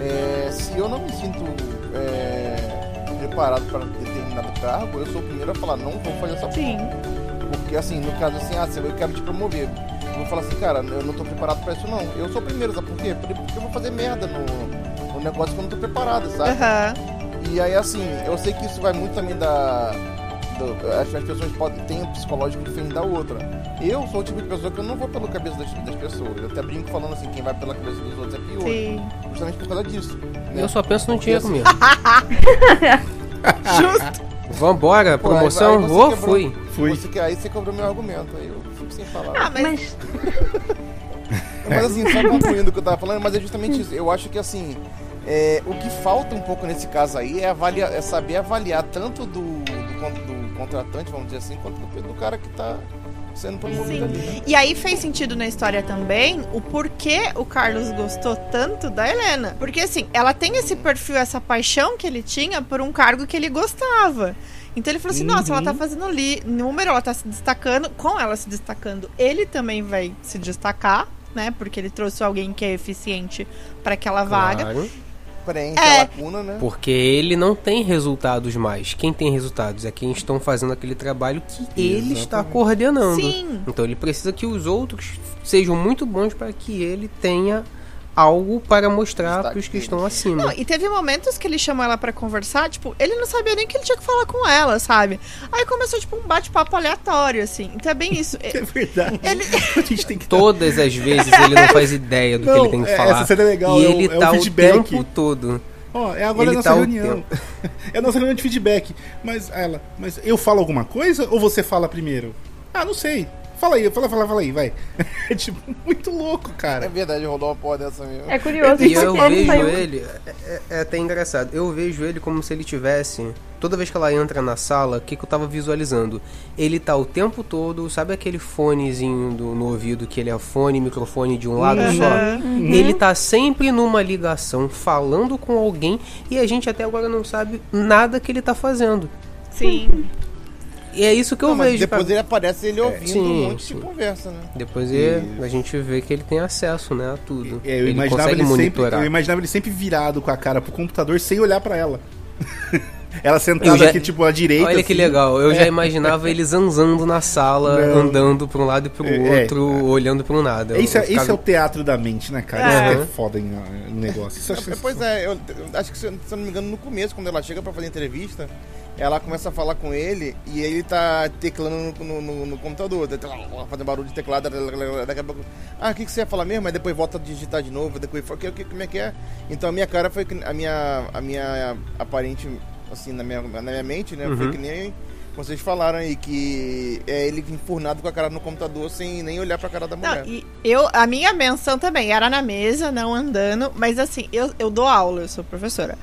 é, se eu não me sinto é, preparado para determinado cargo, eu sou o primeiro a falar, não vou fazer essa Sim. Porque assim, no caso assim, ah, eu quero te promover. Eu vou falar assim, cara, eu não tô preparado pra isso não. Eu sou o primeiro, sabe por quê? Porque eu vou fazer merda no negócio que eu não tô preparado, sabe? Aham. E aí assim, eu sei que isso vai muito também da. do- as, as pessoas podem ter um psicológico diferente da outra. Eu sou o tipo de pessoa que eu não vou pela cabeça das, das pessoas. Eu até brinco falando assim, quem vai pela cabeça dos outros é pior. Sim. Justamente por causa disso. né? Eu só penso no dinheiro assim, mesmo. Justo. Vambora, Pô, aí- promoção? aí Vou, quebrou- fui. Fui. Você, que- aí você cobrou meu argumento, aí eu fico sem falar. Ah, mas. Mas assim, só concluindo o que eu tava falando, mas é justamente isso. Eu acho que assim, é, o que falta um pouco nesse caso aí é, avaliar, é saber avaliar tanto do, do, do contratante, vamos dizer assim, quanto do, do cara que tá sendo promovido ali. né? E aí fez sentido na história também o porquê o Carlos gostou tanto da Helena. Porque assim, ela tem esse perfil, essa paixão que ele tinha por um cargo que ele gostava. Então ele falou assim: nossa, ela tá fazendo li número, ela tá se destacando. Com ela se destacando, ele também vai se destacar, né? Porque ele trouxe alguém que é eficiente para aquela vaga. Preenche É. a lacuna, né? Porque ele não tem resultados mais. Quem tem resultados é quem estão fazendo aquele trabalho que ele está coordenando. Sim. Então ele precisa que os outros sejam muito bons para que ele tenha algo para mostrar para os que estão acima. Não, e teve momentos que ele chamou ela pra conversar, tipo, ele não sabia nem que ele tinha que falar com ela, sabe? Aí começou, tipo, um bate-papo aleatório, assim. Então é bem isso. É verdade. A gente tem que Todas as vezes ele não faz ideia do que Não, ele tem que é, falar. essa cena é legal, E é o- ele é o tá o, feedback. tempo todo. Ó, é agora Ele a nossa tá o reunião. é a nossa reunião de feedback. Mas ela, mas eu falo alguma coisa ou você fala primeiro? Ah, não sei. Fala aí, fala, fala, fala aí, vai. É tipo, muito louco, É cara. verdade, rolou uma porra dessa mesmo. É curioso E eu ele vejo saiu. ele, é, é- é até engraçado, eu vejo ele como se ele tivesse, toda vez que ela entra na sala, o que, que eu tava visualizando? Ele tá o tempo todo, sabe aquele fonezinho do- no ouvido que ele é fone microfone de um lado só? Uhum. Ele tá sempre numa ligação, falando com alguém, e a gente até agora não sabe nada que ele tá fazendo. Sim. E é isso que eu Não, mas vejo. depois cara. ele aparece ele ouvindo sim, um monte sim. de conversa, né? Depois é- a gente vê que ele tem acesso, né, a tudo. É, eu, ele imaginava consegue ele sempre, monitorar. eu imaginava ele sempre virado com a cara pro computador sem olhar pra ela. ela sentada já- aqui, tipo, à direita. Olha que assim. legal, eu É. já imaginava ele zanzando na sala, Não. andando pra um lado e pro É, outro, olhando pra um nada. Esse, é, Eu esse é ficava- o teatro da mente, né, cara? É. Isso é foda em, no negócio. Isso É, Pois é, eu, eu acho que se, eu- não me engano, no começo, quando ela chega pra fazer entrevista, ela começa a falar com ele e ele tá teclando no, no- no- no computador, tá fazendo barulho de teclado, daqui a pouco. Ah, o que, que você ia falar mesmo? Aí depois volta a digitar de novo, depois fala, "Que- que- como é que é? Então a minha cara foi a minha, a minha aparente, assim, na minha, na minha mente, né? Foi Uhum. que nem vocês falaram aí, que é ele enfurnado com a cara no computador sem nem olhar pra cara da mulher. Não, e eu, a minha menção também era na mesa, não andando, mas assim, eu, eu dou aula, eu sou professora.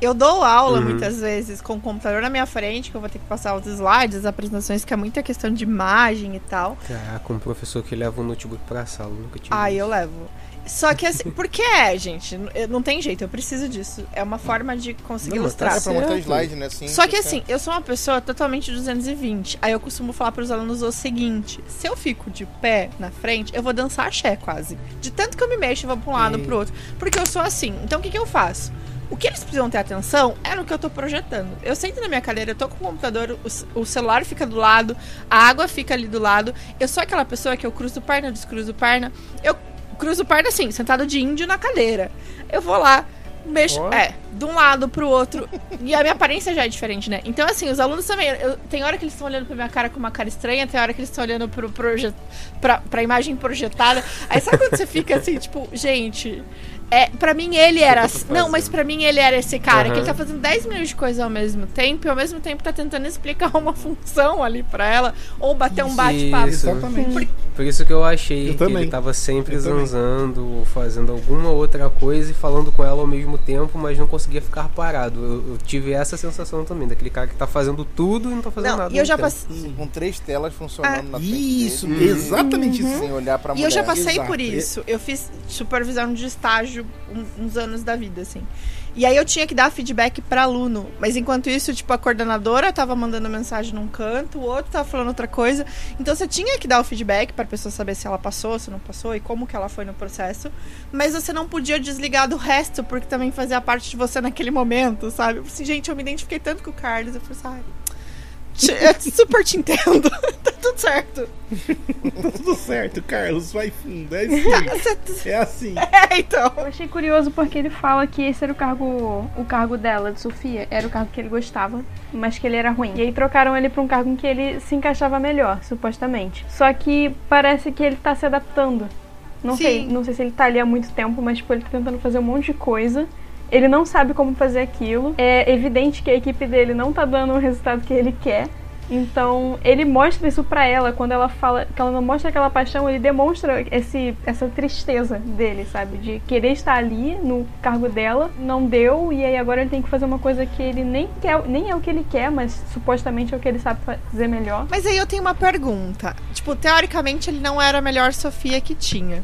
Eu dou aula Uhum. muitas vezes com o computador na minha frente, que eu vou ter que passar os slides, as apresentações, que é muita questão de imagem e tal. Caraca, um professor que leva um notebook pra sala, nunca tive. Aí eu levo. Só que assim, porque é, gente, eu- não tem jeito, eu preciso disso. É uma forma de conseguir Não, tá ilustrar. É pra mostrar certo. slide, né? Assim, Só que assim, eu sou uma pessoa totalmente 220. Aí eu costumo falar para os alunos o seguinte: se eu fico de pé na frente, eu vou dançar axé quase. De tanto que eu me mexo e vou para um lado pro outro. Porque eu sou assim. Então o que, que eu faço? O que eles precisam ter atenção é no que eu tô projetando. Eu sento na minha cadeira, eu tô com o computador, o, o celular fica do lado, a água fica ali do lado. Eu sou aquela pessoa que eu cruzo perna, descruzo perna. Eu cruzo perna assim, sentado de índio na cadeira. Eu vou lá, mexo. Ó. É, de um lado pro outro. E a minha aparência já é diferente, né? Então, assim, os alunos também. eu- tem hora que eles estão olhando pra minha cara com uma cara estranha, tem hora que eles estão olhando pro proje pra, pra imagem projetada. Aí sabe quando você fica assim, tipo, gente. É, pra mim ele era. assim- Não, mas pra mim ele era esse cara, que ele tá fazendo 10 milhões de coisas ao mesmo tempo e ao mesmo tempo tá tentando explicar uma função ali pra ela, ou bater um bate-papo. Isso. Exatamente. Por isso que eu achei Eu que também. ele tava sempre Eu também. zanzando, ou fazendo alguma outra coisa e falando com ela ao mesmo tempo, mas não conseguia ficar parado. Eu, eu tive essa sensação também, daquele cara que tá fazendo tudo e não tá fazendo Não, nada. e eu já passei. Sim, com três telas funcionando na frente Isso, exatamente isso. Sem olhar pra E mulher. eu já passei Exato. por isso. Eu fiz supervisão de estágio uns anos da vida, assim. E aí eu tinha que dar feedback pra aluno. Mas enquanto isso, tipo, a coordenadora tava mandando mensagem num canto, o outro tava falando outra coisa. Então você tinha que dar o feedback pra pessoa saber se ela passou, se não passou e como que ela foi no processo. Mas você não podia desligar do resto, porque também fazia parte de você naquele momento, sabe? Eu falei assim, gente, eu me identifiquei tanto com o Carlos. Eu falei assim, ai. Eu super te entendo. tá tudo certo. Tá tudo certo, Carlos, vai fundo. É Tá, assim. você- É assim. É, então. Eu achei curioso porque ele fala que esse era o cargo, o cargo dela, de Sofia, era o cargo que ele gostava, mas que ele era ruim. E aí trocaram ele pra um cargo em que ele se encaixava melhor, supostamente. Só que parece que ele tá se adaptando. Não Sim. sei, não sei se ele tá ali há muito tempo, mas tipo, ele tá tentando fazer um monte de coisa. Ele não sabe como fazer aquilo. É evidente que a equipe dele não tá dando o resultado que ele quer. Então, ele mostra isso pra ela quando ela fala que ela não mostra aquela paixão, ele demonstra esse, essa tristeza dele, sabe? De querer estar ali no cargo dela, não deu, e aí agora ele tem que fazer uma coisa que ele nem quer, nem é o que ele quer, mas supostamente é o que ele sabe fazer melhor. Mas aí eu tenho uma pergunta. Tipo, teoricamente ele não era a melhor Sofia que tinha.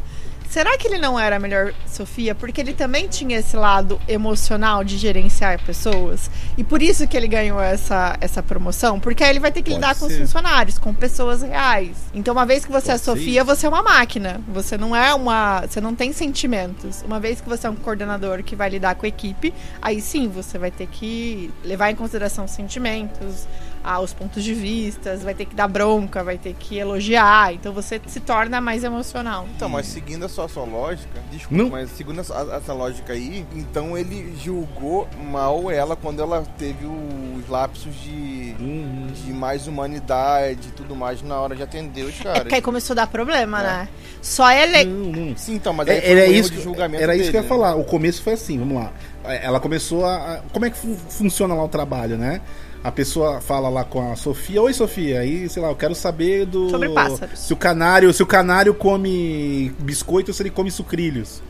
Será que ele não era a melhor Sofia porque ele também tinha esse lado emocional de gerenciar pessoas? E por isso que ele ganhou essa, essa promoção? Porque aí ele vai ter que Pode lidar com os ser. funcionários, com pessoas reais. Então, uma vez que você é Pode ser Sofia, isso. você é uma máquina. Você não é uma. Você não tem sentimentos. Uma vez que você é um coordenador que vai lidar com a equipe, aí sim você vai ter que levar em consideração os sentimentos, ah, os pontos de vista, vai ter que dar bronca, vai ter que elogiar. Então você se torna mais emocional. Então, mas seguindo a sua, sua lógica, desculpa, Não. mas seguindo essa, essa lógica aí, então ele julgou mal ela quando ela teve os lapsos de, Uhum. de mais humanidade e tudo mais na hora de atender os É caras. porque aí começou a dar problema, né? Só ele. Não, não. Sim, então, mas aí É, foi era um isso, de julgamento era isso que eu ia dele, falar. O começo foi assim, vamos lá. É, Ela começou a. a- Como é que fu- funciona lá o trabalho, né? A pessoa fala lá com a Sofia, oi Sofia, aí, sei lá, eu quero saber do. Sobre pássaros. Se o canário, se o canário come biscoito ou se ele come sucrilhos.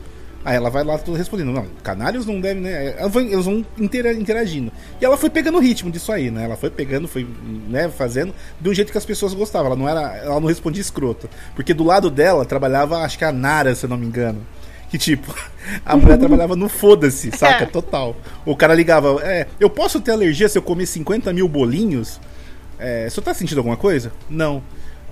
Aí ela vai lá toda respondendo, não, canários não devem, né? Vai- Eles vão intera- interagindo. E ela foi pegando o ritmo disso aí, né? Ela foi pegando, foi, né, fazendo de um jeito que as pessoas gostavam. Ela não era, ela não respondia escroto. Porque do lado dela trabalhava, acho que a Nara, se eu não me engano. Que tipo, a mulher trabalhava no foda-se, saca? É. Total. O cara ligava, é, eu posso ter alergia se eu comer 50 mil bolinhos? É, você tá sentindo alguma coisa? Não.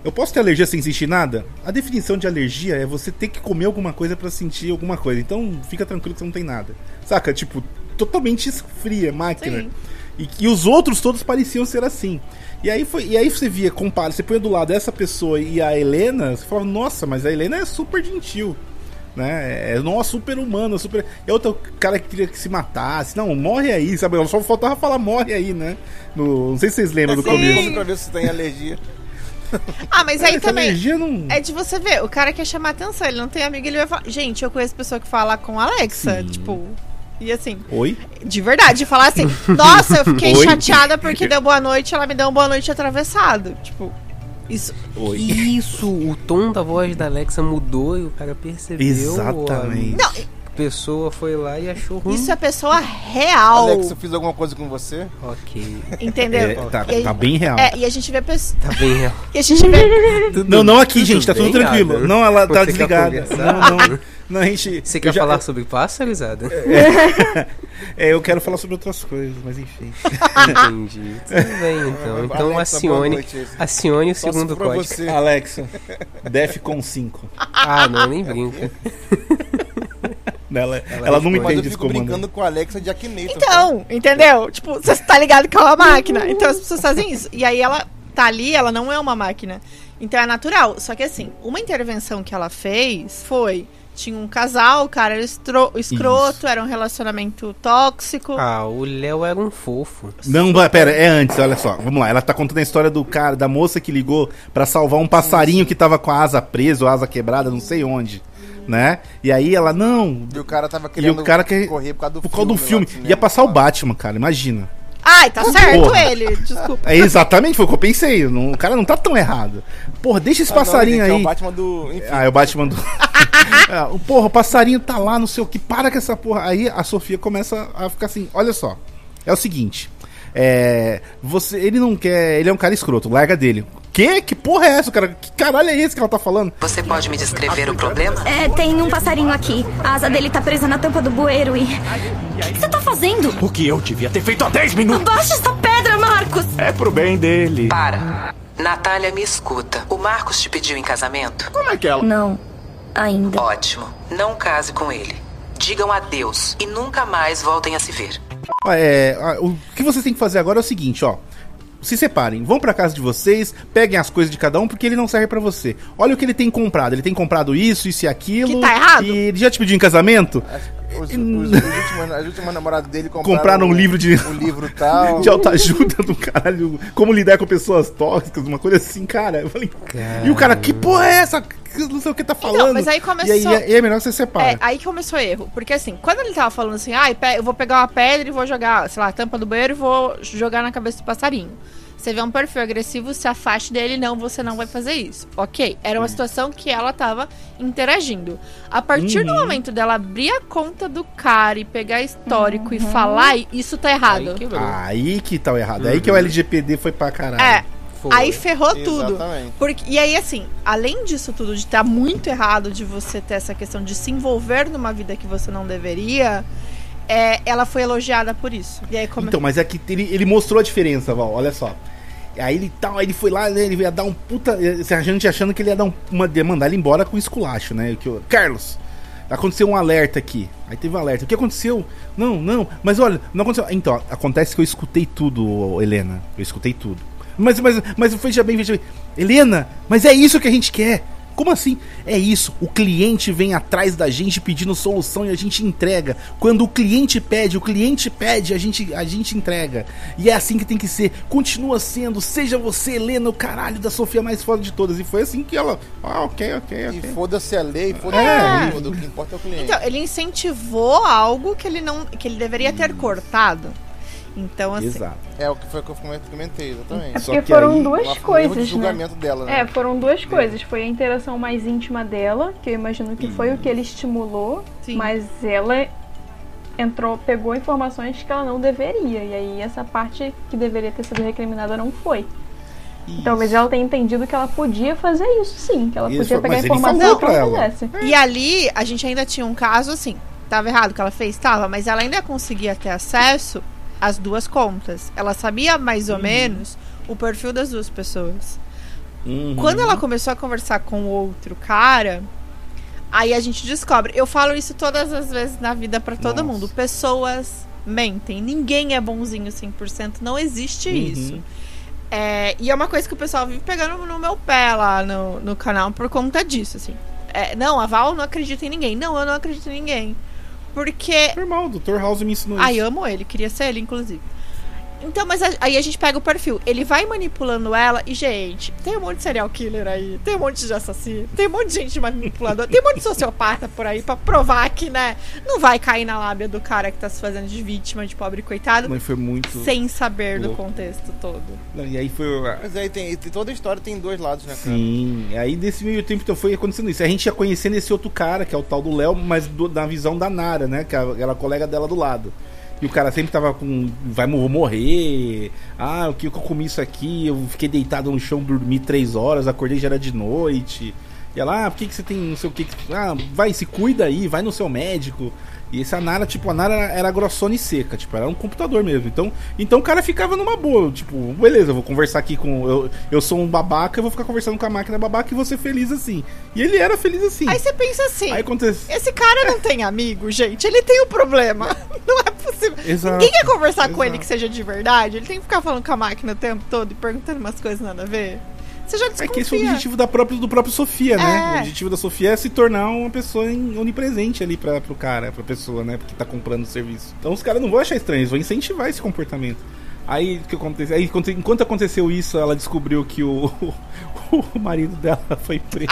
Eu posso ter alergia sem sentir nada? A definição de alergia é você ter que comer alguma coisa pra sentir alguma coisa. Então fica tranquilo que você não tem nada. Saca? Tipo, totalmente fria, máquina. Sim. E, e os outros todos pareciam ser assim. E aí, foi, e aí você via, compara, você põe do lado essa pessoa e a Helena, você fala, nossa, mas a Helena é super gentil. Né? É não super humana, super. É outro cara que queria que se matasse. Não, morre aí, sabe? Só faltava falar morre aí, né? No, não sei se vocês lembram do Sim. começo. pra ver se tem alergia. Ah, mas aí Essa também. não. É de você ver, o cara quer chamar atenção, ele não tem amigo, ele vai falar. Gente, eu conheço pessoa que fala com a Alexa, Sim. tipo. E assim, Oi? de verdade, de falar assim, nossa, eu fiquei Oi? chateada porque deu boa noite, ela me deu uma boa noite atravessado. Tipo, isso. Oi. Isso, o tom da voz da Alexa mudou e o cara percebeu. Exatamente. A pessoa foi lá e achou ruim. Isso é pessoa real. Alex, eu fiz alguma coisa com você? Ok. Entendeu? É, tá, E tá bem real. É, e a gente vê pessoas. Tá bem real. E a gente vê. Tudo- Não, não aqui, tudo gente, tá tudo tranquilo. Não, ela tá Você desligada. Não, não. Não, a gente. Você quer já- falar sobre pássaros, Ada? É, eu quero falar sobre outras coisas, mas enfim. Entendi. Tudo bem, então. Então Alexa, acione, acione o se segundo código. você. Alexa, Defcon 5. Ah, não, nem brinca. Ela, ela, não. Mas eu entende esse comando. brincando com a Alexa de Akinator. Então, entendeu? Tipo, você tá ligado que é uma máquina. Então as pessoas fazem isso. E aí ela tá ali, ela não é uma máquina. Então é natural. Só que assim, uma intervenção que ela fez foi tinha um casal, o cara era estro- escroto, era um relacionamento tóxico. Ah, o Léo era um fofo. Não, pera, é antes, olha só. Vamos lá. Ela tá contando a história do cara, da moça que ligou pra salvar um passarinho que tava com a asa presa, ou asa quebrada, não sei onde. Né? E aí ela, não. E o cara tava E querendo o cara quer. correr por causa do por causa do filme filme. do cinema, Ia passar o Batman, cara, imagina. Ai, tá certo Porra. ele, desculpa. É exatamente, foi o que eu pensei. não- o cara não tá tão errado. Porra, deixa esse Ah, não, passarinho é aí. o Batman do. Enfim. Ah, é o Batman do. É, porra, o passarinho tá lá, não sei o que. Para com essa porra. Aí a Sofia começa a ficar assim: olha só. É o seguinte. É. Você. Ele não quer. Ele é um cara escroto, larga dele. Que? Que porra é essa, cara? Que caralho é esse que ela tá falando? Você pode me descrever o problema? É, tem um passarinho aqui. A asa dele tá presa na tampa do bueiro e. O que que você tá fazendo? O que eu devia ter feito há 10 minutos? Abaixa essa pedra, Marcos! É pro bem dele. Para. Natália, me escuta. O Marcos te pediu em casamento? Como é que ela. Não, ainda. Ótimo. Não case com ele. Digam adeus e nunca mais voltem a se ver. Ó, É, ó, o que vocês têm que fazer agora é o seguinte, ó. Se separem, vão pra casa de vocês, peguem as coisas de cada um, porque ele não serve pra você. Olha o que ele tem comprado. Ele tem comprado isso, isso e aquilo. Que tá errado. E ele já te pediu em casamento? Os, os, os últimos, as últimas namoradas dele compraram, Compraram um livro de- um livro tal. de autoajuda do caralho. Como lidar com pessoas tóxicas, uma coisa assim, cara. Eu falei. E o cara, que porra é essa? Não sei o que tá falando. Então, mas aí começou- E aí, é melhor que você separa. É, aí que começou o erro. Porque assim, quando ele tava falando assim, ah, eu vou pegar uma pedra e vou jogar, sei lá, a tampa do banheiro e vou jogar na cabeça do passarinho. Você vê um perfil agressivo, se afaste dele, não, você não vai fazer isso. Ok, era uma situação que ela tava interagindo. A partir do Uhum. momento dela abrir a conta do cara e pegar histórico e falar, isso tá errado. Aí que tá o errado. Aí que o LGPD foi pra caralho. É. Foi. Aí ferrou tudo. Exatamente. Porque, e aí, assim, além disso tudo, de estar muito errado de você ter essa questão de se envolver numa vida que você não deveria, é, ela foi elogiada por isso. E aí, como Então, mas é que ele, ele mostrou a diferença, Val, olha só. Aí ele tal, aí ele foi lá, né, ele ia dar um puta. A gente achando que ele ia dar um, uma, mandar ele embora com esculacho, né? Que, Carlos, aconteceu um alerta aqui. Aí teve um alerta. O que aconteceu? Não, não, mas olha, não aconteceu. Então, acontece que eu escutei tudo, Helena. Eu escutei tudo. Mas, mas, mas veja bem, veja bem. Helena, mas é isso que a gente quer. Como assim? É isso. O cliente vem atrás da gente pedindo solução e a gente entrega. Quando o cliente pede, o cliente pede, a gente, a gente entrega. E é assim que tem que ser. Continua sendo. Seja você, Helena, o caralho da Sofia mais foda de todas. E foi assim que ela. Ah, ok, ok, E ok. foda-se a lei, foda-se É. tudo. O que importa é o cliente. Então, ele incentivou algo que ele não. que ele deveria ter cortado. Então, assim. Exato. É o que foi o que eu comentei, exatamente. É Só porque que foram aí- duas coisas, né? julgamento dela, né? É, foram duas coisas. Foi a interação mais íntima dela, que eu imagino que foi o que ele estimulou, Sim. mas ela entrou, pegou informações que ela não deveria. E aí essa parte que deveria ter sido recriminada não foi. Talvez ela tenha entendido que ela podia fazer isso sim, que ela Isso, podia pegar ele informação que ela quisesse. E ali, a gente ainda tinha um caso assim. Tava errado o que ela fez? Tava, mas ela ainda conseguia ter acesso às duas contas. Ela sabia mais ou menos o perfil das duas pessoas. Uhum. Quando ela começou a conversar com o outro cara, aí a gente descobre. Eu falo isso todas as vezes na vida pra todo Nossa. mundo. Pessoas mentem. Ninguém é bonzinho 100%. Não existe Uhum. isso. É, e é uma coisa que o pessoal vive pegando no meu pé lá no, no canal por conta disso, assim. É, não, a Val não acredita em ninguém. Não, eu não acredito em ninguém. Porque Normal, o Dr. House me ensinou Ai, isso. eu amo ele, queria ser ele, inclusive. Então, mas a- aí a gente pega o perfil. Ele vai manipulando ela e, gente, tem um monte de serial killer aí, tem um monte de assassino, tem um monte de gente manipuladora, tem um monte de sociopata por aí pra provar que, né, não vai cair na lábia do cara que tá se fazendo de vítima, de pobre coitado, Mas foi muito. sem saber do louco. contexto todo. Não, E aí foi. Mas aí tem, tem- toda a história tem dois lados, né, cara? Sim, aí desse meio tempo então foi acontecendo isso. A gente ia conhecendo esse outro cara, que é o tal do Léo, mas do- na visão da Nara, né? Que é aquela colega dela do lado. E o cara sempre tava com. Vai morrer. Ah, o que eu comi isso aqui? Eu fiquei deitado no chão, dormi três horas, acordei já era de noite. E ela, ah, por que, que você tem não sei o que- Ah, vai, se cuida aí, vai no seu médico. E essa Nara, tipo, a Nara era, grossona e seca, tipo, era um computador mesmo. Então, então o cara ficava numa boa, tipo, beleza, eu vou conversar aqui com. Eu, eu sou um babaca, eu vou ficar conversando com a máquina babaca e vou ser feliz assim. E ele era feliz assim. Aí você pensa assim, Aí acontece. esse cara não tem amigo, gente, ele tem um problema. Não é possível. Exato, Ninguém quer conversar com exato. ele que seja de verdade, ele tem que ficar falando com a máquina o tempo todo e perguntando umas coisas nada a ver. Você já É desconfia. que esse é o objetivo da própria, do próprio Sofia, né? É. O objetivo da Sofia é se tornar uma pessoa onipresente ali pra, pro cara, pra pessoa, né? Porque tá comprando o serviço. Então os caras não vão achar estranho, eles vão incentivar esse comportamento. Aí, o que aconteceu? Aí, enquanto- aconteceu isso, ela descobriu que o, o marido dela foi preso.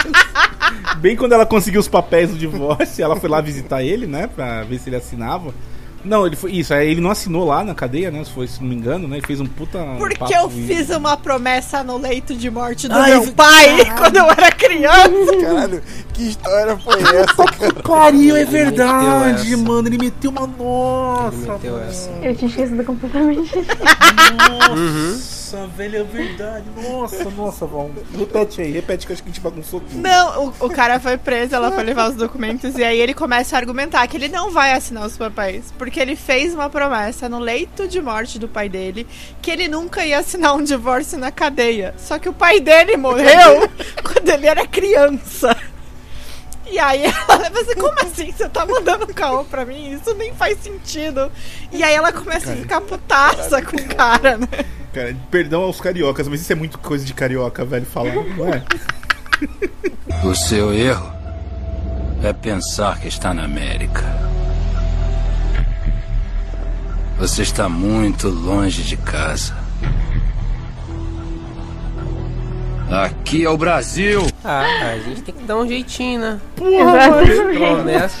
Bem quando ela conseguiu os papéis do divórcio, ela foi lá visitar ele, né? Pra ver se ele assinava. Não, ele foi. Isso, aí ele não assinou lá na cadeia, né? Se, foi, se não me engano, né? Ele fez um puta. Porque papo eu e- fiz uma promessa no leito de morte do Ai, meu pai Caralho. quando eu era criança. Caralho, que história foi essa, cara? Pariu, é Ele verdade, essa. mano. Ele meteu uma nossa. Ele meteu essa. Eu tinha esquecido completamente. Nossa, velho, é verdade. Nossa, nossa, Val. Repete aí, repete que eu acho que a gente bagunçou tudo. Não, o, o cara foi preso, ela foi levar os documentos e aí ele começa a argumentar que ele não vai assinar os papéis, porque ele fez uma promessa no leito de morte do pai dele que ele nunca ia assinar um divórcio na cadeia. Só que o pai dele morreu quando ele era criança. E aí ela leva assim, como assim? Você tá mandando um caô pra mim? Isso nem faz sentido. E aí ela começa a ficar putaça com o cara, né? Cara, perdão aos cariocas, mas isso é muito coisa de carioca, velho, falar, não é? O seu erro é pensar que está na América. Você está muito longe de casa. Aqui é o Brasil. Ah, a gente tem que dar um jeitinho, né? Porra. Promessa.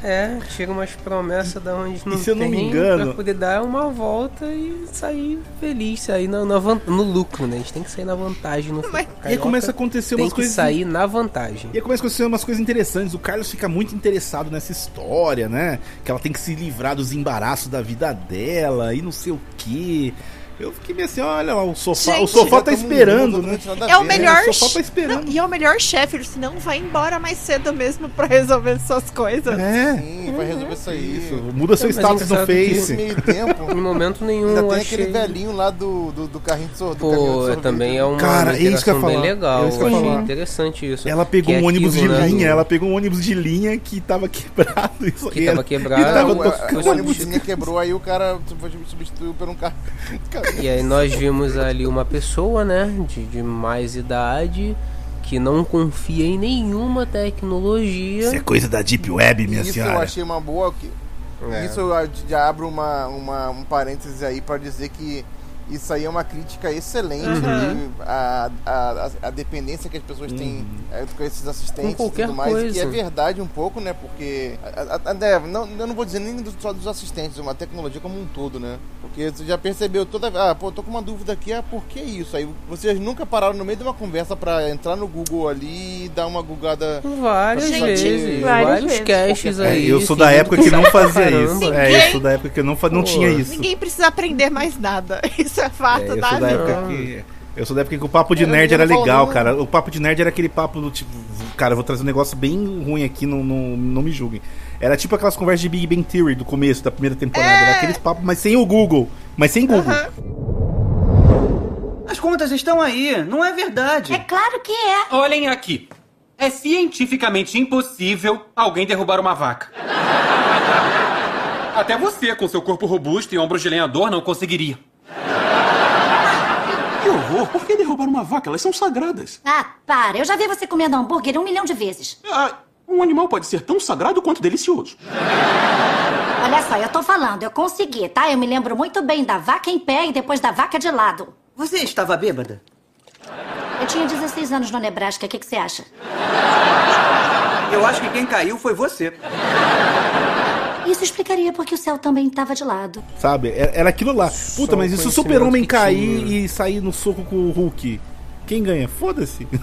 É, tira umas promessas da onde não se eu não tem, me engano- Pra poder dar uma volta e sair feliz, sair na, no lucro, né? A gente tem que sair na vantagem no E aí começa a acontecer tem umas que coisas. sair na vantagem. E aí começa a acontecer umas coisas interessantes. O Carlos fica muito interessado nessa história, né? Que ela tem que se livrar dos embaraços da vida dela e não sei o quê. Eu fiquei meio assim, olha lá, o sofá, o Gente, sofá já tá esperando, né? É o melhor. o sofá tá esperando. Não, e é o melhor chefe, ele disse, não vai embora mais cedo mesmo pra resolver suas coisas. É. Sim, vai resolver isso aí. Isso, muda seu status no Face. Meio tempo, Em momento nenhum ainda tem achei... aquele velhinho lá do, do, do carrinho de sorvete. do caminhão de Pô, sorvete. também é uma Cara, é isso que eu bem falar. legal. É isso que eu ia achei falar. interessante isso. Ela pegou Que é um ônibus aquilo, de né, linha, do- ela pegou um ônibus de linha que tava quebrado. Isso Que tava quebrado. tava O, o ônibus de linha quebrou, aí o cara substituiu por um carro. E aí nós vimos ali uma pessoa, né, de, de mais idade, que não confia em nenhuma tecnologia. Isso é coisa da Deep Web, minha Isso eu senhora. achei uma boa. Que, É. Isso eu já abro uma, uma, um parênteses aí para dizer que isso aí é uma crítica excelente. Uhum. né? A, a, a, a dependência que as pessoas têm é, com esses assistentes Com e tudo mais. coisa. Que é verdade um pouco, né? Porque. A, a, a- né, não, eu não vou dizer nem do- só dos assistentes, uma tecnologia como um todo, né? Porque você já percebeu toda Ah, pô, tô com uma dúvida aqui, ah, por que isso? Aí vocês nunca pararam no meio de uma conversa para entrar no Google ali e dar uma googada. Várias Gente, vezes, vários caches É, aí. eu sou da época que não pra fazia isso. É, eu sou da época que não, fa- não tinha isso. Ninguém precisa aprender mais nada. Isso é fato É, eu da sou da vida. época que. Eu sou da época que o papo de Eu- nerd era legal, cara. O papo de nerd era aquele papo do tipo. Cara, eu vou trazer um negócio bem ruim aqui, não, não, não me julguem. Era tipo aquelas conversas de Big Bang Theory do começo da primeira temporada. Era aqueles papos, mas sem o Google. Mas sem Google. As contas estão aí, não é verdade. É claro que é. Olhem aqui. É cientificamente impossível alguém derrubar uma vaca. Até você, com seu corpo robusto e ombros de lenhador, não conseguiria. Horror! Por que derrubar uma vaca? Elas são sagradas. Ah, para. Eu já vi você comendo hambúrguer um milhão de vezes. Ah, um animal pode ser tão sagrado quanto delicioso. Olha só, eu tô falando, eu consegui, tá? Eu me lembro muito bem da vaca em pé e depois da vaca de lado. Você estava bêbada? Eu tinha 16 anos no Nebraska, o que, que você acha? Eu acho que quem caiu foi você. Isso explicaria porque o céu também estava de lado. Sabe? Era, aquilo lá. Puta, mas e se o conhecimento super-homem cair e sair no soco com o Hulk? Quem ganha? Foda-se.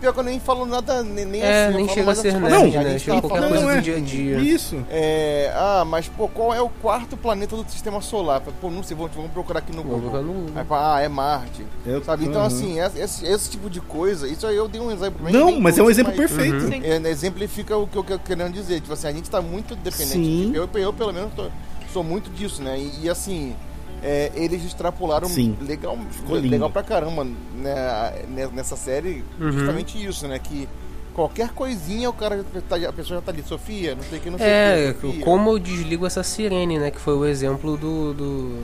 Pior, que eu nem falo nada, nem, nem É, assim. nem falo chega a ser tipo nerd, assim, a né? gente Chega qualquer falando- coisa do dia a dia. Isso. É, ah, mas pô, qual é o quarto planeta do sistema solar? Pô, não sei, vamos, vamos procurar aqui no Google. Google. Aí ah, é Marte. Eu- Sabe? Então, Uhum. assim, esse, esse tipo de coisa, isso aí eu dei um exemplo Não, mas é um exemplo perfeito. Uhum. É, né, exemplifica o que eu quero querendo dizer. Tipo assim, a gente tá muito dependente. Sim. Eu, eu, pelo menos, tô- sou muito disso, né? E, e, assim, é, eles extrapolaram Sim. legal, Ficou lindo. legal pra caramba né, ne- nessa série, Uhum. justamente isso, né? Que qualquer coisinha o cara tá- a pessoa já tá ali, Sofia, não sei o que, não sei É, o que. Sofia. como eu desligo essa sirene, né? Que foi o exemplo do. do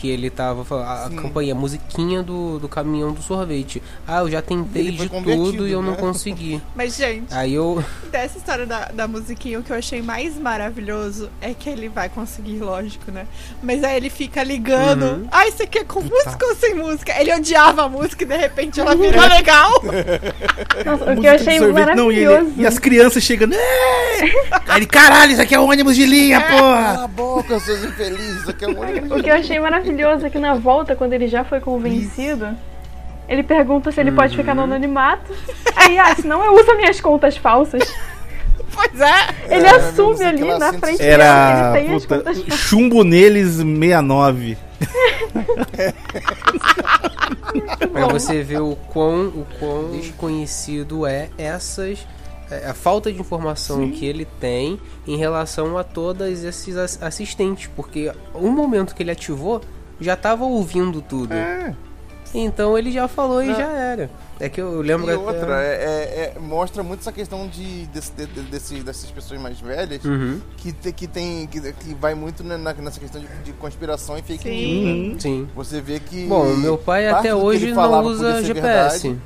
Que ele tava falando, a, a campanha, a musiquinha do, do caminhão do sorvete. Ah, eu já tentei de tudo e eu não né? consegui. Mas, gente, Aí eu. dessa história da, da musiquinha, o que eu achei mais maravilhoso é que ele vai conseguir, lógico, né? Mas aí ele fica ligando. Uhum. Ah, isso aqui é com música ou sem música? Ele odiava a música e de repente ela virou legal. Nossa, o que eu de achei sorvete. Não, e, ele- maravilhoso. e as crianças chegando. Aí ele, caralho, isso aqui é ônibus de linha, Cala porra! a boca, seus infelizes. Isso aqui é um O que eu achei maravilhoso é que na volta, quando ele já foi convencido, ele pergunta se ele pode ficar no anonimato. Aí, ah, senão eu uso minhas contas falsas. Pois é. Ele É, assume ali na frente Era dele, ele tem as puta, contas falsas. chumbo neles 69. Pra você ver o quão, o quão desconhecido é essas. é, A falta de informação que ele tem em relação a todos esses ass- assistentes. Porque o momento que ele ativou, já tava ouvindo tudo. Então ele já falou e Não. já era. É que eu lembro E outra, é, é- é- mostra muito essa questão de, desse- de- de- desse- dessas pessoas mais velhas Uhum. que, te- que tem que, que vai muito na- nessa questão de, de conspiração e fake Sim. news. né? Sim. Você vê que. Bom, meu pai até hoje não usa GPS. verdade.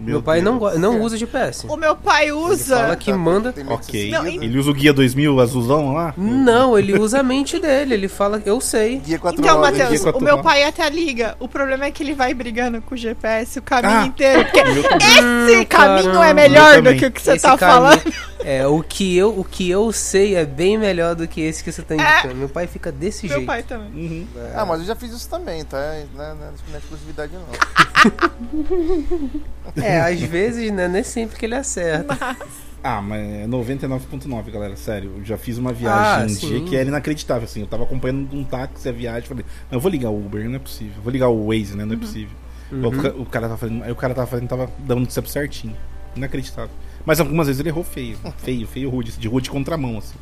Meu, pai não, não usa GPS. O meu pai usa. Fala que manda. Ok. Não, Ele usa o guia 2000 azulzão lá? Não, ele usa a mente dele. Ele fala, eu sei. Guia quatro Então, horas, Matheus, o meu pai até liga. O problema é que ele vai brigando com o GPS o caminho Ah, inteiro. Porque meu esse Hum, caminho é melhor Meu do que o que você Esse tá caminho- falando. É, o que, eu, o que eu sei é bem melhor do que esse que você tá indicando. Meu pai fica desse Meu jeito. pai também. Uhum. Ah, mas eu já fiz isso também, tá? Não é, não é exclusividade, não. É, às vezes, né? Nem sempre que ele acerta. Ah, mas é 99.9, galera, sério. Eu já fiz uma viagem Ah, um sim. dia que era inacreditável, assim. Eu tava acompanhando um táxi a viagem, falei, não, eu vou ligar o Uber, não é possível. Eu vou ligar o Waze, né? Não é possível. Uhum. O, o cara tava fazendo, aí o cara tava fazendo, tava dando sempre certinho. Inacreditável. Mas algumas vezes ele errou feio. Feio, feio, rude, de rua de contramão, assim.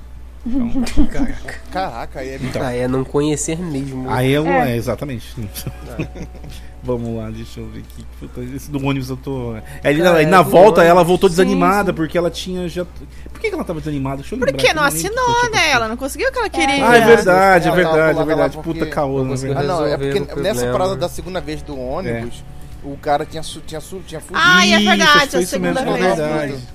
Então, Caraca. Caraca, aí é Então. Ah, é não conhecer mesmo. Aí eu, É. é, exatamente. Vamos lá, deixa eu ver aqui. Puta, Esse do ônibus eu tô. Aí, Cara, aí na é do volta ela voltou Sim, desanimada sim. porque ela tinha já. Por que ela tava desanimada? Deixa eu lembrar. Porque que não assinou, né? Ela não conseguiu o que ela queria. Ah, é verdade, é verdade, é verdade. Puta caô, Não na verdade. Ah, não, é porque nessa parada da segunda vez do ônibus, o cara tinha, tinha, tinha fugido. Ai, é verdade, a isso mesmo, segunda é vez. verdade.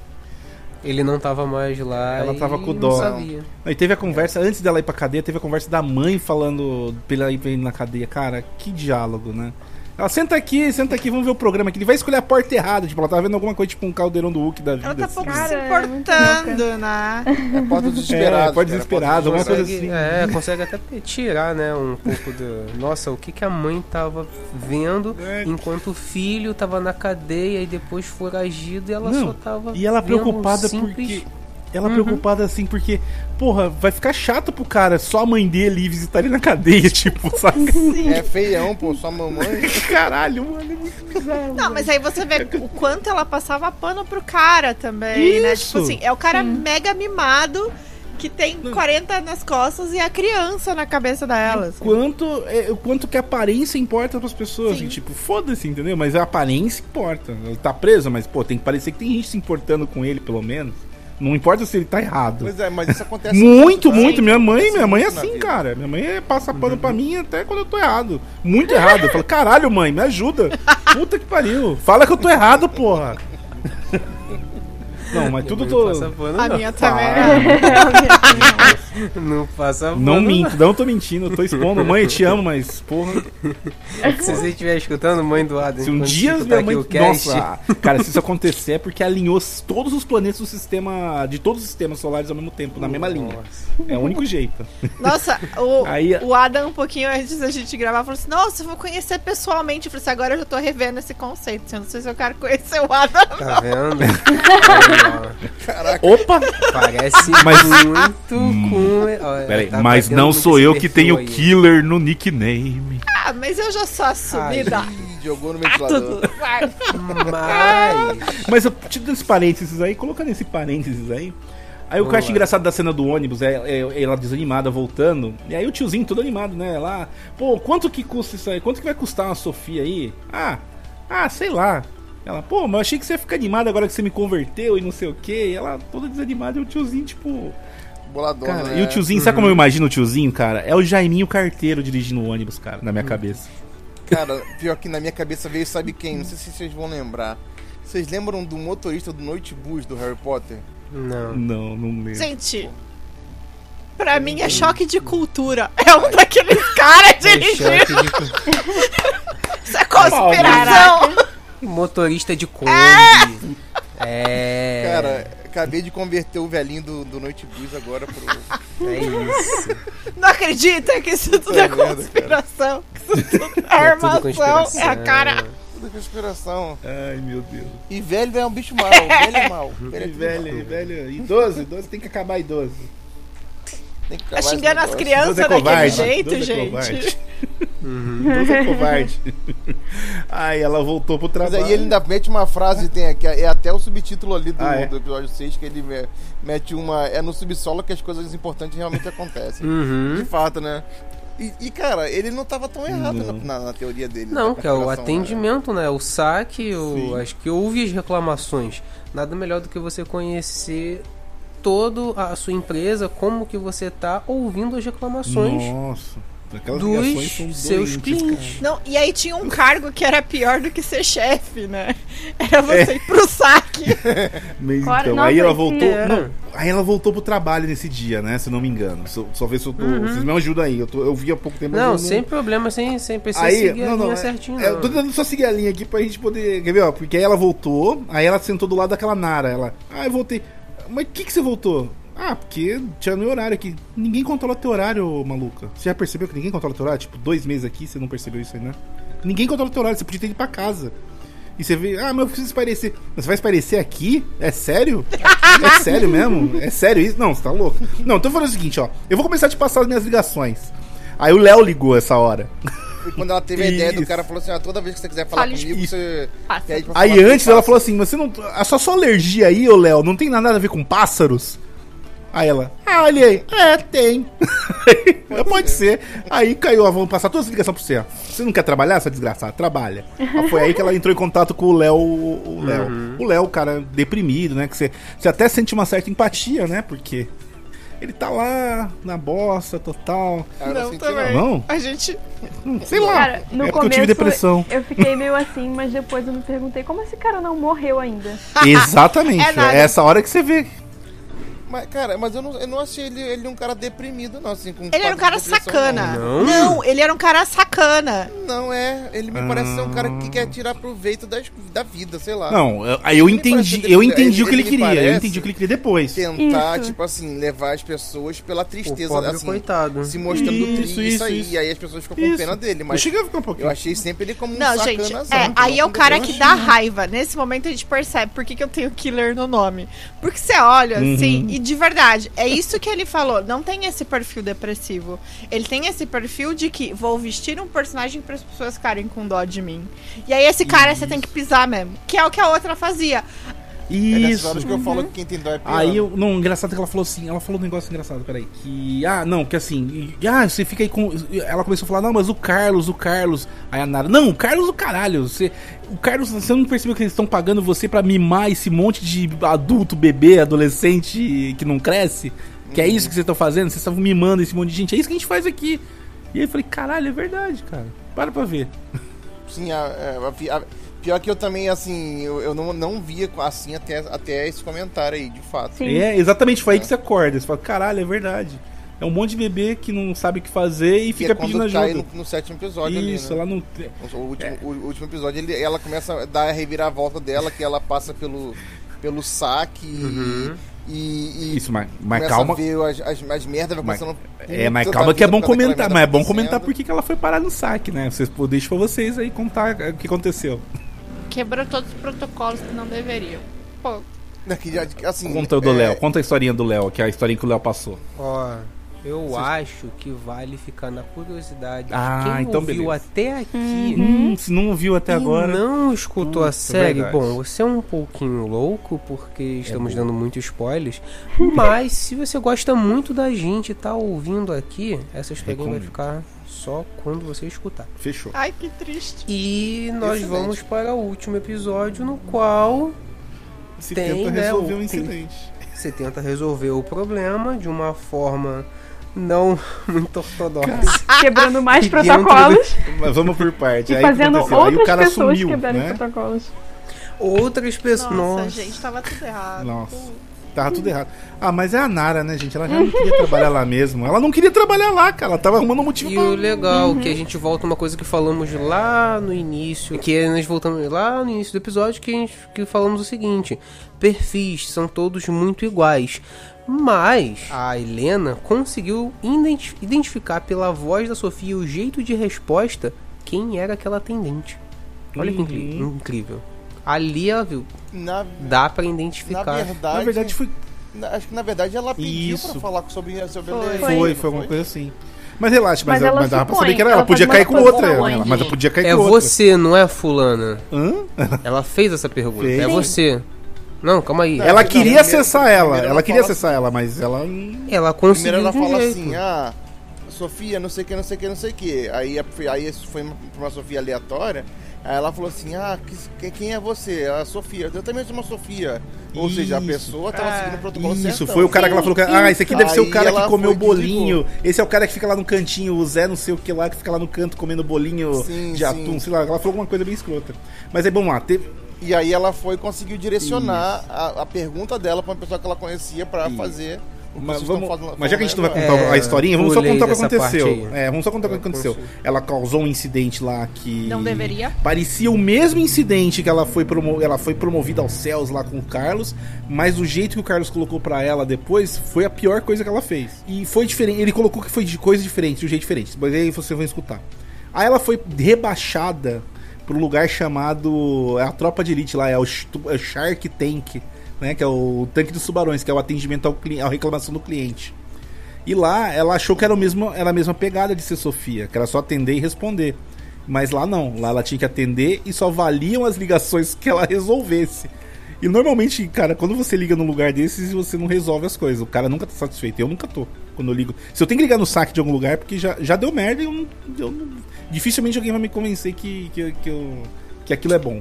Ele não tava mais lá. Ela e tava com não dó. sabia. Aí teve a conversa, antes dela ir pra cadeia, teve a conversa da mãe falando pra ela ir pra ir na cadeia. Cara, que diálogo, né? Ela senta aqui, senta aqui, vamos ver o programa aqui. Ele vai escolher a porta errada. Tipo, ela tava vendo alguma coisa, tipo um caldeirão do Hulk da vida. Ela tá assim. pouco Cara, se é muito importando, né? É porta. É, pode cara, desesperado, porta alguma dos coisa assim. é, consegue até tirar, né, um pouco do... Nossa, o que, que a mãe tava vendo É. enquanto o filho tava na cadeia e depois foragido e ela Não, só tava E ela um preocupada simples... porque. Ela Uhum. preocupada assim, porque, porra, vai ficar chato pro cara só a mãe dele ir visitar ele na cadeia, tipo, sabe? É feião, pô, sua mamãe. Caralho, mano, é muito bizarro. Não, mas aí você vê o quanto ela passava pano pro cara também, né? Isso. Tipo assim, é o cara mega mimado que tem 40 nas costas e a criança na cabeça dela. assim. Quanto, é, o quanto que a aparência importa pras pessoas. Sim. assim, tipo, foda-se, entendeu? Mas a aparência importa. Ele tá preso, mas, pô, tem que parecer que tem gente se importando com ele, pelo menos. Não importa se ele tá errado. Pois é, mas isso acontece Muito, tá? muito. Minha mãe, minha mãe é assim, muito cara. Minha mãe é- passa pano pra mim até quando eu tô errado. Muito errado. Eu falo, caralho, mãe, me ajuda. Puta que pariu. Fala que eu tô errado, porra. Não, mas tudo Não tô. passa pano, A não. minha também. Não passa pano, Não minto, não tô mentindo, eu tô expondo. Mãe, eu te amo, mas, porra. Se você estiver escutando, mãe do Adam, Se um dia minha mãe. aqui o cast, Nossa, cara, se isso acontecer é porque alinhou todos os planetas do sistema. de todos os sistemas solares ao mesmo tempo, na mesma linha. É o único jeito. Nossa, o, Aí- o Adam, um pouquinho antes da gente gravar, falou assim: Nossa, eu vou conhecer pessoalmente. Eu falei assim: Agora eu já tô revendo esse conceito. Eu não sei se eu quero conhecer o Adam. Tá vendo? Caraca. Opa! Parece Mas- muito com. Olha, Peraí, tá mas não sou eu que tenho aí. killer no nickname. Ah, mas eu já sou assumida. Ih, jogou no Ah, ventilador. Vai. Mas. Mas eu te dou esse parênteses aí, colocando esse parênteses aí. Aí o que eu acho engraçado da cena do ônibus é, é ela desanimada voltando. E aí o tiozinho todo animado, né? Lá, pô, quanto que custa isso aí? Quanto que vai custar uma Sofia aí? Ah, ah, sei lá. Ela, pô, mas eu achei que você ia ficar animada agora que você me converteu e não sei o que. E ela toda desanimada e o tiozinho, tipo, boladona. Cara, né? e o tiozinho, sabe como eu imagino o tiozinho, cara? É o Jaiminho carteiro dirigindo o ônibus, cara, na minha cabeça. Cara, pior que na minha cabeça veio, sabe quem? Não sei se vocês vão lembrar. Vocês lembram do motorista do Noite Bus do Harry Potter? Não. Não, não lembro. Gente, pra mim é choque de cultura. É um daqueles caras dirigindo. Isso é conspiração. Motorista de Kombi. É. Cara, acabei de converter o velhinho do, do Noite Bus agora pro. É isso. Não acredita que isso tudo Puta é merda, conspiração. Que isso tudo é É armação. conspiração. É a cara. Tudo conspiração. Ai, meu Deus. E velho é um bicho mau, velho é mau. Velho é E velho, mau. velho, idoso, idoso tem que acabar idoso. Tem que Tá acabar xingando as crianças é daquele jeito, é gente. covarde. Idoso é covarde. Aí ela voltou pro Mas trabalho. aí ele ainda mete uma frase, tem aqui, é até o subtítulo ali do, Ah, é? do episódio 6, que ele me- mete uma. É no subsolo que as coisas importantes realmente acontecem. Uhum. De fato, né? E, e, cara, ele não tava tão errado na, na- na teoria dele. Não, da que é o né? atendimento, né? O saque, o, acho que ouve as reclamações. Nada melhor do que você conhecer toda a sua empresa, como que você tá ouvindo as reclamações Nossa, aquelas ligações são dos seus clientes. Não, e aí tinha um cargo que era pior do que ser chefe, né? Era você ir pro saque. Mas, Claro, então, aí ela voltou. Não, aí ela voltou pro trabalho nesse dia, né? Se eu não me engano. Só, só ver se eu tô. Uhum. Vocês me ajudam aí. Eu, tô- eu vi há pouco tempo. Não, sem problema, sem, sem precisar Aí, seguir a não, não, linha é- certinho. é, eu tô tentando só seguir a linha aqui pra gente poder. Quer ver, ó? Porque aí ela voltou, aí ela sentou do lado daquela Nara. Ela. Ah, eu voltei. Mas que que você voltou? Ah, porque tinha meu horário aqui. Ninguém controla teu horário, maluca. Você já percebeu que ninguém controla teu horário? Tipo, dois meses aqui, você não percebeu isso aí, né? Ninguém controla teu horário, você podia ter ido pra casa. E você vê, ah, mas eu preciso esparecer. Mas você vai esparecer aqui? É sério? É sério mesmo? É sério isso? Não, você tá louco. Não, então eu vou fazer o seguinte, ó. Eu vou começar a te passar as minhas ligações. Aí o Léo ligou essa hora. Foi quando ela teve a ideia do cara falou assim: ah, toda vez que você quiser falar Fale comigo, isso. você. Aí falar antes com ela falou assim, você não. A sua só alergia aí, ô Léo, não tem nada a ver com pássaros? Aí ela, ah, olha aí, é, tem. Pode, ser. Aí caiu, ah, vamos passar todas as ligações pra você. ó. Você não quer trabalhar, essa desgraçada? Trabalha. Aí foi aí que ela entrou em contato com o Léo. O Léo, Uhum. o Léo, cara, deprimido, né? Que você, você até sente uma certa empatia, né? Porque ele tá lá na bosta total. Não Não, também. Não? A gente. Sei lá. Cara, no é porque eu começo tive depressão. eu fiquei meio assim, mas depois eu me perguntei como esse cara não morreu ainda. Exatamente. É É, essa hora que você vê. Mas, cara, mas eu não, eu não achei ele, ele um cara deprimido, não, assim, com Ele era um cara de sacana. Não? Não, ele era um cara sacana. Não, é. Ele me parece ser um cara que quer tirar proveito das, da vida, sei lá. Não, eu- aí eu Ele entendi, eu entendi o que ele ele queria. Eu entendi o que ele queria depois. Tentar, Isso. tipo assim, levar as pessoas pela tristeza, O pobre assim, coitado. se mostrando Isso, triste, isso, aí, isso. e aí as pessoas ficam com Isso. pena dele, Eu mas cheguei a ficar um pouquinho. eu achei sempre ele como um Não, gente, é, aí é o cara eu que dá raiva. Nesse momento a gente percebe por que, que eu tenho killer no nome. Porque você olha Uhum. assim, e de verdade, é isso que ele falou. Não tem esse perfil depressivo. Ele tem esse perfil de que vou vestir um personagem para as pessoas ficarem com dó de mim. E aí esse cara você tem que pisar mesmo. Que é o que a outra fazia. É Isso. horas que eu falo que quem tem dó é pior. Aí eu. Não, engraçado que ela falou assim. Ela falou um negócio engraçado, peraí. Que. Ah, não, que assim. ah, você fica aí com. Ela começou a falar, não, mas o Carlos, o Carlos. Aí a Nara. Não, o Carlos, o caralho. Você, o Carlos, você não percebeu que eles estão pagando você pra mimar esse monte de adulto, bebê, adolescente que não cresce? Que é isso que vocês estão fazendo? Vocês estão mimando esse monte de gente. É isso que a gente faz aqui. E aí eu falei, caralho, é verdade, cara. Para pra ver. Sim, a, a- a a- pior que eu também, assim, eu, eu não, não via assim até, até esse comentário aí, de fato. Sim. É, exatamente, foi aí que você acorda. Você fala, caralho, é verdade. É um monte de bebê que não sabe o que fazer e Que fica é quando pedindo cai ajuda. no, no sétimo episódio Isso, ali, né? ela não. O, último, o, o último episódio, ele, ela começa a dar a reviravolta dela, que ela passa pelo, pelo saque Uhum. e, e Isso, mas, mas calma. a ver as, as, as merdas, vai Mas- passando... É, mas calma que é bom comentar. Mas é bom comentar por que ela foi parar no saque, né? Vocês, deixa pra vocês aí contar o que aconteceu. Quebrou todos os protocolos que não deveriam. Pô, assim, Conta o do é, Léo, conta a historinha do Léo, que é a historinha que o Léo passou. Ó, eu acho que vale ficar na curiosidade. de Ah, quem então ouviu beleza. até aqui Hum, se não ouviu até e agora. não escutou a série, verdade. bom, você é um pouquinho louco porque estamos bom. dando muitos spoilers. mas se você gosta muito da gente e tá ouvindo aqui, essa historinha vai ficar só quando você escutar. Fechou. ai que triste. E nós Excelente. vamos para o último episódio no qual Se tem, tenta né, resolver o- um incidente. Você tenta resolver o problema de uma forma não muito ortodoxa. Quebrando mais protocolos Mas vamos por parte. e Aí fazendo? Aí outras cara pessoas sumiu, quebrarem né? protocolos. Outras pessoas. Nossa, Nossa, gente, tava tudo errado. Nossa. Tava tudo errado. Ah, mas é a Nara, né, gente? Ela já não queria trabalhar lá mesmo. Ela não queria trabalhar lá, cara. Ela tava arrumando um motivo E pra... o legal, Uhum. que a gente volta uma coisa que falamos lá no início, que é nós voltamos lá no início do episódio, que, a gente, que falamos o seguinte: perfis são todos muito iguais. Mas a Helena conseguiu identi- identificar pela voz da Sofia e o jeito de resposta quem era aquela atendente. Olha que Uhum. incrível. Ali ela viu. Na, Dá pra na identificar. verdade. Na verdade, foi... na- Acho que na verdade ela pediu Isso. pra falar sobre, sobre Foi. Helena. Foi, foi alguma coisa assim. Mas relaxa, mas, Mas ela, ela mas dava pra saber que era ela. ela Podia faz cair com outra, ela, hein? mas ela podia cair É com outra. você, não é fulana. Hã? Ela fez essa pergunta. Fez. É você. Não, calma aí. Ela Não, queria primeiro- acessar ela. primeiro Ela ela queria acessar ela, mas ela... Ela Primeiro conseguiu ela de um fala jeito. assim, ah, Sofia, não sei o que, não sei o que, não sei o que. Aí, aí isso foi pra uma Sofia aleatória. Aí ela falou assim, ah, que- quem é você? A Sofia. Eu também sou uma Sofia. Ou seja, a Isso. pessoa tava É. seguindo o protocolo Isso, certão. foi o cara que ela falou que. Ah, esse aqui deve ser o Aí cara que comeu o bolinho. Esse é o cara que fica lá no cantinho, o Zé não sei o que lá, que fica lá no canto comendo bolinho Sim, de sim. atum, sei lá. Ela falou alguma coisa bem escrota. Mas aí, vamos lá. Teve... E aí ela foi e conseguiu direcionar a, a pergunta dela pra uma pessoa que ela conhecia pra fazer Mas, vamos- falando- mas já que a gente não vai contar É, a historinha, vamos só contar o que aconteceu. É, vamos só contar o que Eu aconteceu. Ela causou um incidente lá que. Não deveria. Parecia o mesmo incidente que ela foi, promo... ela foi promovida aos céus lá com o Carlos, mas o jeito que o Carlos colocou pra ela depois foi a pior coisa que ela fez. E foi diferente. Ele colocou que foi de coisa diferente, de um jeito diferente. Mas aí vocês vão escutar. Aí ela foi rebaixada para um lugar chamado. É a tropa de elite lá, é o, é o Shark Tank, né? Que é o tanque dos tubarões, que é o atendimento ao cli- à reclamação do cliente. E lá ela achou que era, o mesmo, era a mesma pegada de ser Sofia, que era só atender e responder. Mas lá não, lá ela tinha que atender e só valiam as ligações que ela resolvesse. E normalmente, cara, quando você liga num lugar desses, você não resolve as coisas. O cara nunca tá satisfeito. Eu nunca tô. Quando eu ligo. Se eu tenho que ligar no saque de algum lugar, é porque já, já deu merda e eu eu Dificilmente alguém vai me convencer que, que, que, eu- que aquilo é bom.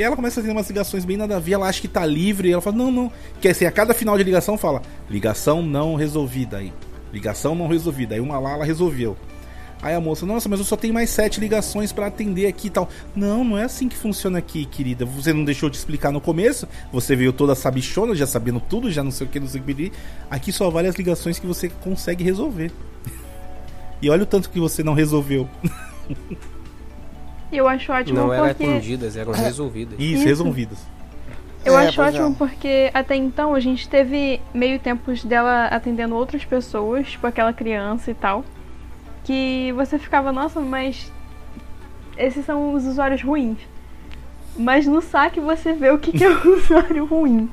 E ela começa a ter umas ligações bem nada a ver, ela acha que tá livre, e ela fala, não, não. Que assim, a cada final de ligação fala, ligação não resolvida aí. Ligação não resolvida. Aí uma lá ela resolveu. Aí a moça, nossa, mas eu só tenho mais sete ligações pra atender aqui e tal. Não, não é assim que funciona aqui, querida. Você não deixou de explicar no começo. Você veio toda sabichona, já sabendo tudo, já não sei o que, não sei o que. Aqui só vale as ligações que você consegue resolver. E olha o tanto que você não resolveu. E eu acho ótimo Não eram porque. atendidas, eram resolvidas. Isso, Isso. resolvidas. Eu É, acho pois ótimo é. porque até então a gente teve meio tempos dela atendendo outras pessoas, tipo aquela criança e tal. Que você ficava, nossa, mas esses são os usuários ruins. Mas no saque você vê o que, que é um usuário ruim.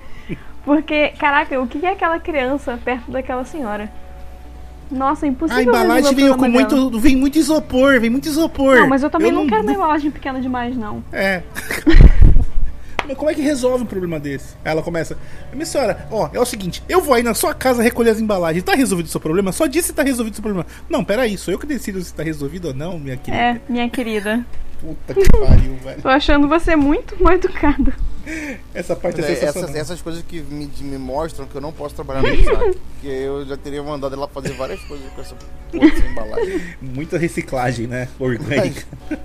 Porque, caraca, o que é aquela criança perto daquela senhora? Nossa, é impossível. A embalagem veio com problema dela. muito. Vem muito isopor, vem muito isopor. Não, mas eu também Eu não, quero uma embalagem pequena demais, não. É. Mas como é que resolve um problema desse? Aí ela começa. Minha senhora, ó, é o seguinte, eu vou aí na sua casa recolher as embalagens. Tá resolvido o seu problema? Só diz se tá resolvido o seu problema. Não, peraí, sou eu que decido se tá resolvido ou não, minha querida. É, minha querida. Puta que pariu, velho. Tô achando você muito mal educada. Essa parte é, É, essas, essas coisas que me, me mostram que eu não posso trabalhar no saque. Porque eu já teria mandado ela fazer várias coisas com essa porra embalagem. Muita reciclagem, né? Orgânica.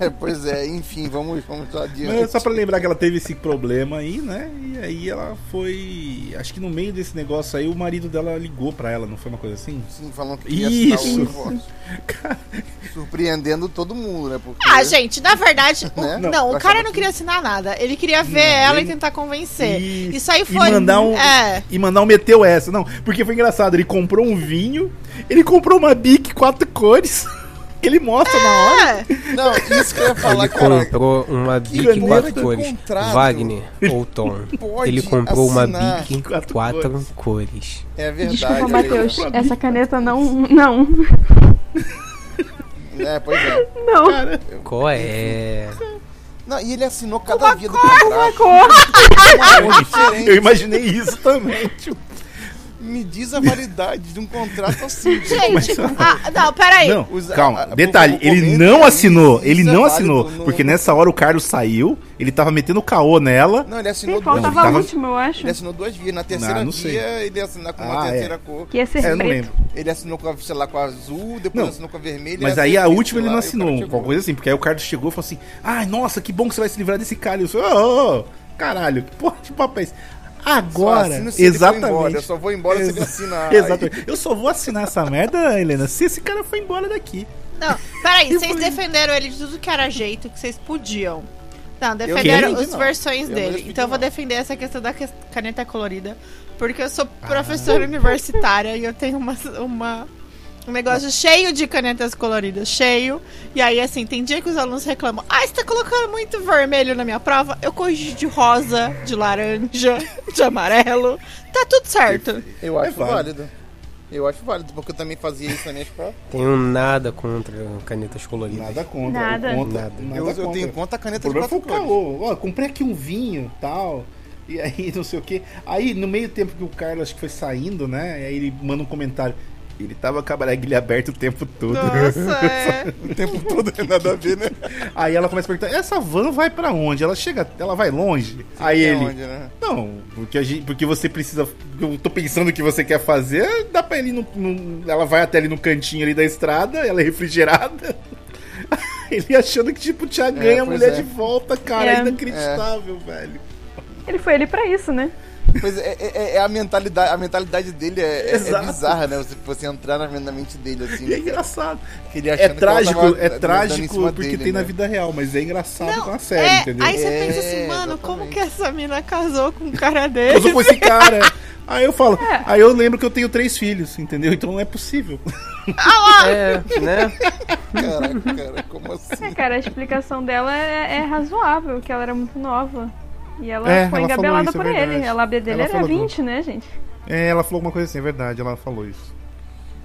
É, pois é, enfim, vamos, vamos adiante. Mas só pra lembrar que ela teve esse problema aí, né? E aí ela foi. Acho que no meio desse negócio aí, o marido dela ligou pra ela, não foi uma coisa assim? Sim, falando que ia assinar o Isso! divórcio. Surpreendendo todo mundo, né? Porque... Ah, gente, na verdade, o- Né? não, Eu o cara não que- queria assinar nada. Ele queria ver Não, ela ele- e tentar convencer. Isso. Isso aí foi. E mandar um. É. E mandar um meteu essa. Não, porque foi engraçado. Ele comprou um vinho, ele comprou uma Bic quatro cores. Que ele mostra na hora. Não, isso que eu ia falar, Ele cara. comprou uma Bic quatro cores. contrato Wagner ou Tom. pode Ele comprou uma Bic quatro quatro, cores. É verdade. Desculpa, é Matheus. Essa caneta não. Não. É, pois é. Não. Qual é? Não, e ele assinou cada via do Uma contrato. cor. Uma cor. Eu imaginei isso também. Tipo, Me diz a validade de um contrato assim. Gente, ah, não, peraí. Não, calma. a- a- Detalhe, ele não é assinou. ele é não assinou. no- Porque nessa hora o Carlos saiu, ele tava metendo caô nela. Não, ele assinou Sim, duas faltava tava- a última, eu acho. Ele assinou duas vias. Na terceira Ah, não sei. via, ele ia assinar com uma Ah, terceira é. cor. Que ia ser É, eu não lembro. Ele assinou com a, sei lá, com a azul, depois Não, assinou com a vermelha. Mas aí a última ele não assinou, alguma coisa assim, porque aí o Carlos chegou e falou assim: Ai, nossa, que bom que você vai se livrar desse cara. E eu falei, ô, ô, ô, caralho, que porra de papo é esse? Agora, Só assino se ele for exatamente. embora, eu só vou embora se ele assinar. Exatamente. Eu só vou assinar essa merda, Helena, se esse cara for embora daqui. Não, peraí, vocês defenderam ele de tudo que era jeito que vocês podiam. Não, defenderam as versões Eu dele. Então eu vou defender essa questão da caneta colorida. Porque eu sou Ah. professora universitária e eu tenho uma, uma, um negócio cheio de canetas coloridas. Cheio. E aí, assim, tem dia que os alunos reclamam: Ah, você tá colocando muito vermelho na minha prova? Eu corrigi de rosa, de laranja, de amarelo. Tá tudo certo. Eu acho É válido. válido. Eu acho válido, porque eu também fazia isso minhas provas. Tenho nada contra canetas coloridas. Nada contra. Nada. eu contra- Nada. nada Eu, eu contra. tenho conta a O caneta de quatro o cores. caô. Ó, comprei aqui um vinho tal. E aí, não sei o que. Aí, no meio tempo que o Carlos acho que foi saindo, né? Aí ele manda um comentário. Ele tava com a braguilha aberta o tempo todo. Nossa, é. O tempo todo nada a ver, né? Aí ela começa a perguntar: essa van vai pra onde? Ela chega, ela vai longe? aí Até ele. onde, né? Não, porque, a gente, porque você precisa. Eu tô pensando o que você quer fazer, dá pra ir no, no- Ela vai até ali no cantinho ali da estrada, ela é refrigerada. Ele achando que, tipo, tinha ganha a pois mulher é. de volta, cara. É. É inacreditável, velho. Ele foi ali pra isso, né? Pois é, é, é a mentalidade, a mentalidade dele é, é- é bizarra, né? Você, você entrar na, na mente dele assim. E é engraçado. Que ele É trágico, tava é trágico porque dele, tem na né? vida real, mas é engraçado Não, com a série, é, entendeu? Aí você É, pensa assim, mano, exatamente. como que essa mina casou com um cara desse? Eu sou com esse cara. Aí eu falo, É. aí eu lembro que eu tenho três filhos, entendeu? Então não é possível. É, né? Caraca, cara, como assim? É, cara, a explicação dela é, é razoável, que ela era muito nova. E ela É, foi ela engabelada isso, é por ele. verdade. A lábia dele Ela era falou 20, né, gente? É, ela falou alguma coisa assim, é verdade, ela falou isso.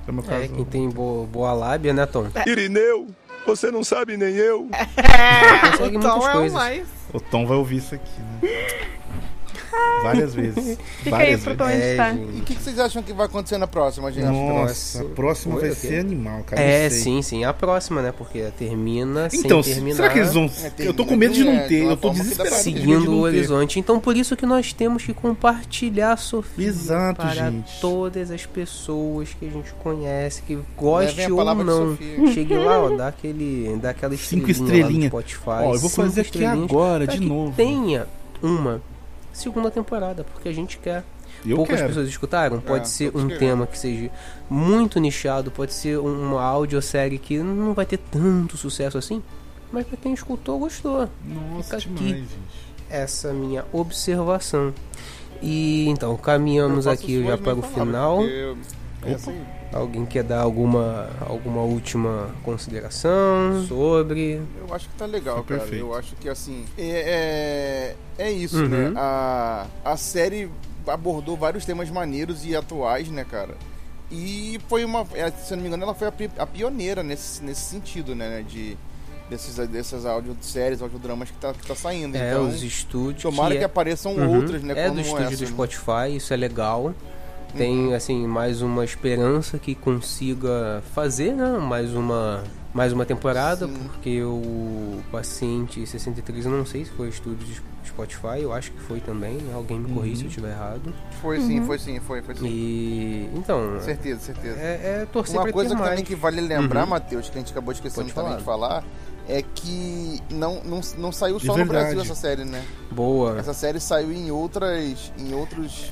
Meu É, caso, quem tem boa, boa lábia, né, Tom? Irineu, você não sabe nem eu. Consegue o Tom é o mais. o Tom vai ouvir isso aqui, né? Várias vezes. Fica aí várias pro vezes. Editar. E o que, que vocês acham que vai acontecer na próxima, gente? Nossa, a próxima Oi, vai ser animal, cara. É, sim, sim. A próxima, né? Porque termina Então, sem terminar. será que eles vão. É, eu tô com medo de não ter, eu tô desesperado. Seguindo o horizonte. Então, por isso que nós temos que compartilhar a Sofia Exato, para gente. todas as pessoas que a gente conhece, que goste ou não. Chegue lá, ó, dá aquele, dá aquela Cinco estrelinha lá no estrelinha. Spotify. Ó, eu vou cinco fazer aqui estrelinhas, agora, de novo. Tenha uma segunda temporada, porque a gente quer. Eu Poucas quero. pessoas escutaram. Pode É, ser um queremos. tema que seja muito nichado, pode ser uma audiosérie que não vai ter tanto sucesso assim, mas pra quem escutou, gostou. Nossa, Fica demais, aqui gente. essa minha observação. E então, caminhamos aqui já para o final. porque É assim. Alguém quer dar alguma, alguma última consideração sobre. Eu acho que tá legal, Foi cara. perfeito. Eu acho que assim. É, é, é isso, Uhum. né? A, a série abordou vários temas maneiros e atuais, né, cara? E foi uma. é, Se eu não me engano, ela foi a, a pioneira nesse, nesse sentido, né? De, desses, dessas audioséries, audiodramas que tá, que tá saindo. É, então, os estúdios. tomara que, é- apareçam Uhum. outras, né? É como do estúdio essa, do né? Spotify, isso é legal. Tem, Uhum. assim, mais uma esperança que consiga fazer, né? Mais uma, mais uma temporada, Sim. porque o Paciente 63, eu não sei se foi estúdio de Spotify, eu acho que foi também, né? Alguém me corrija se eu estiver errado. Foi sim, foi sim, foi, foi sim. E, então... Certeza, certeza. É, é torcer Uma pra coisa ter que mais. também que vale lembrar, Uhum. Matheus, que a gente acabou esquecendo Pode também de falar, é que não, não, não saiu De só no verdade. Brasil essa série, né? Boa. Essa série saiu em outras, em outros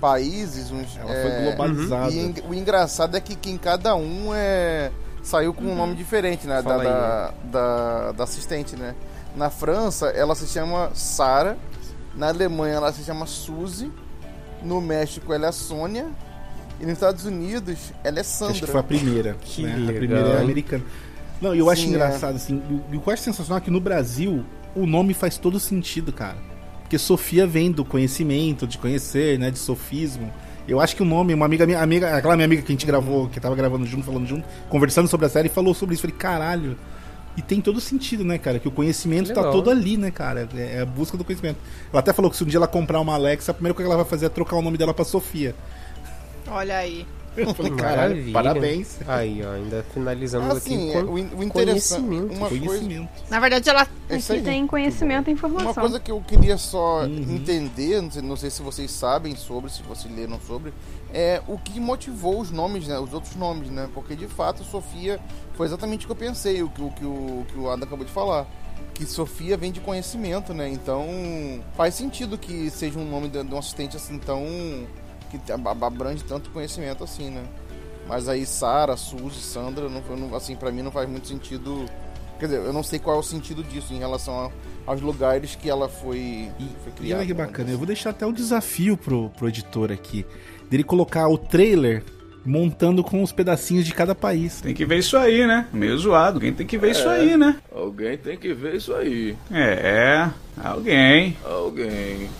países, uns, Ela é, foi globalizada. E en- o engraçado é que, que em cada um é saiu com um nome diferente, né? Da, aí. da, da, da assistente, né? Na França, ela se chama Sara. Na Alemanha, ela se chama Suzy. No México, ela é Sônia. E nos Estados Unidos, ela é Sandra. Acho que foi a primeira. Que né? legal, A primeira é americana. Não, e eu acho Sim, engraçado, assim, e o que eu acho sensacional é que no Brasil o nome faz todo sentido, cara. Porque Sofia vem do conhecimento, de conhecer, né? De sofismo. Eu acho que o nome, uma amiga minha, amiga, aquela minha amiga que a gente gravou, que tava gravando junto, falando junto, conversando sobre a série, falou sobre isso. Falei, caralho. E tem todo sentido, né, cara? Que o conhecimento tá legal. todo ali, né, cara? É é a busca do conhecimento. Ela até falou que se um dia ela comprar uma Alexa, a primeira coisa que ela vai fazer é trocar o nome dela pra Sofia. Olha aí. Falei, caralho, parabéns. Aí, ó, ainda finalizamos Assim, aqui é, o, o interessante. conhecimento. Uma coisa, Conhecimento. Na verdade, ela. é Aqui tem conhecimento e informação. Uma coisa que eu queria só Uhum. entender, não sei, não sei se vocês sabem sobre, se vocês leram sobre, é o que motivou os nomes, né? Os outros nomes, né? Porque de fato Sofia foi exatamente o que eu pensei, o que o, que o, que o Adam acabou de falar. Que Sofia vem de conhecimento, né? Então faz sentido que seja um nome de, de um assistente assim tão. Que ab- abrange tanto conhecimento assim, né? Mas aí Sara, Suzy, Sandra, não, não, assim, pra mim não faz muito sentido. Quer dizer, eu não sei qual é o sentido disso em relação a- aos lugares que ela foi, foi E criada. olha que né? bacana, eu vou deixar até o desafio pro, pro editor aqui, dele colocar o trailer montando com os pedacinhos de cada país. Tem que ver isso aí, né? Meio zoado. Alguém tem que ver isso aí, né? Alguém tem que ver isso aí. É, alguém. Alguém.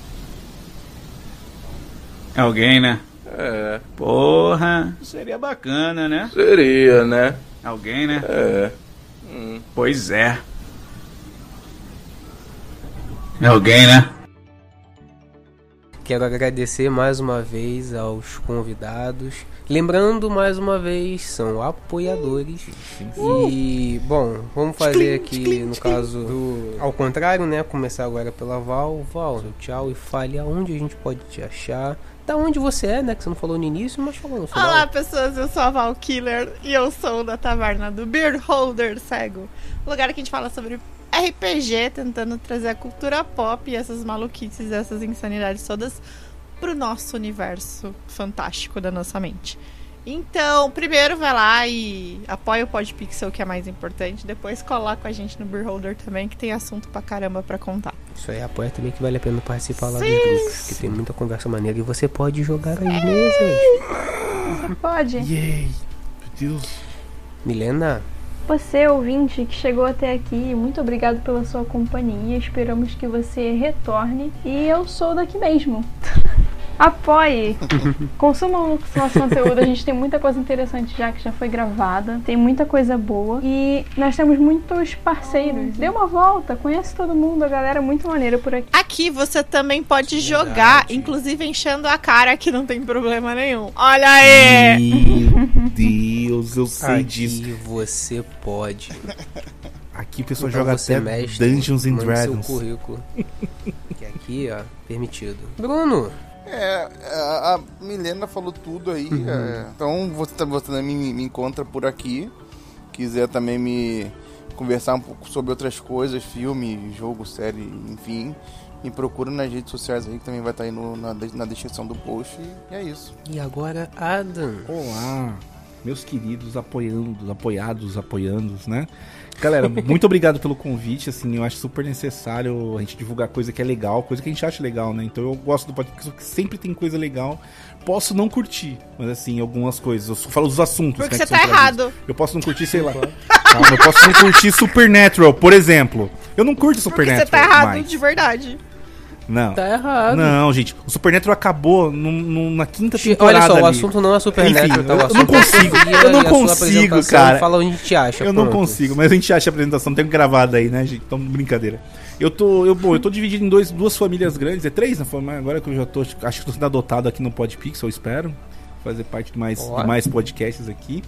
Alguém, né? É. Porra, seria bacana, né? Seria, né? Alguém, né? É. Hum. Pois é. Alguém, né? Quero agradecer mais uma vez aos convidados. Lembrando mais uma vez, são apoiadores. E, bom, vamos fazer aqui no caso do. Ao contrário, né? Começar agora pela Val. Val, tchau e fale aonde a gente pode te achar. Da onde você é, né? Que você não falou no início, mas falou no final. Olá, pessoas. Eu sou a Val Killer e eu sou da taverna do Beer Holder Cego. Lugar que a gente fala sobre RPG, tentando trazer a cultura pop e essas maluquices, essas insanidades todas pro nosso universo fantástico da nossa mente. Então, primeiro vai lá e apoia o Podpixel, que é mais importante. Depois cola com a gente no Beer Holder também, que tem assunto pra caramba pra contar. Isso aí apoia também que vale a pena participar lá Sim, dos grupos. Que tem muita conversa maneira e você pode jogar as mesas. Você pode. Yay! Meu Deus. Milena, Você, ouvinte, que chegou até aqui, muito obrigado pela sua companhia. Esperamos que você retorne. E eu sou daqui mesmo. Apoie! Consuma o nosso conteúdo, a gente tem muita coisa interessante já que já foi gravada, tem muita coisa boa e nós temos muitos parceiros. Dê uma volta, conhece todo mundo, a galera é muito maneira por aqui. Aqui você também pode jogar, inclusive enchendo a cara, que não tem problema nenhum. Olha aí! Meu Deus, eu sei aqui disso. você pode. Aqui o pessoal Então joga até mestre, Dungeons and Dragons. Seu currículo. que aqui, ó, permitido. Bruno, É, a, a Milena falou tudo aí. Uhum. é, então você, tam- você também me, me encontra por aqui. Quiser também me conversar um pouco sobre outras coisas, filme, jogo, série, enfim. Me procura nas redes sociais aí, que também vai estar aí no- na, na descrição do post. E é isso. E agora, Adam. Olá, meus queridos apoiando, apoiados, apoiandos, né? Galera, muito obrigado pelo convite, assim, eu acho super necessário a gente divulgar coisa que é legal, coisa que a gente acha legal, né? Então eu gosto do podcast porque sempre tem coisa legal. Posso não curtir, mas assim, algumas coisas. Eu só falo dos assuntos, Porque né, você tá errado. Eu posso não curtir, sei lá. Calma, eu posso não curtir Supernatural, por exemplo. Eu não curto Porque Supernatural. você tá errado mais. de verdade. Não. Tá errado. Não, gente. O Supernatural acabou num- num- na quinta temporada. Olha só, o ali. assunto não é Supernatural, Enfim, tá? O eu, não é consigo. Eu não a consigo, cara. fala onde te acha, Eu não pronto. consigo, mas a gente acha a apresentação, tem gravada aí, né, gente? Então, brincadeira. Eu tô, eu, bom, eu tô dividido em dois, duas famílias grandes, é três, né? Mas Agora que eu já tô, acho que tô sendo adotado aqui no Podpixel, eu espero. Fazer parte de mais, de mais podcasts aqui.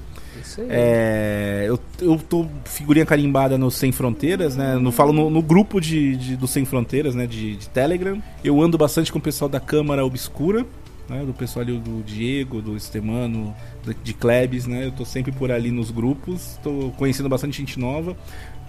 É, eu, eu tô figurinha carimbada no Sem Fronteiras, né? No, falo no, no grupo de, de- do Sem Fronteiras, né? De, de Telegram. Eu ando bastante com o pessoal da Câmara Obscura, né? Do pessoal ali do Diego, do Estemano, de, de Klebs, né? Eu tô sempre por ali nos grupos. Tô conhecendo bastante gente nova.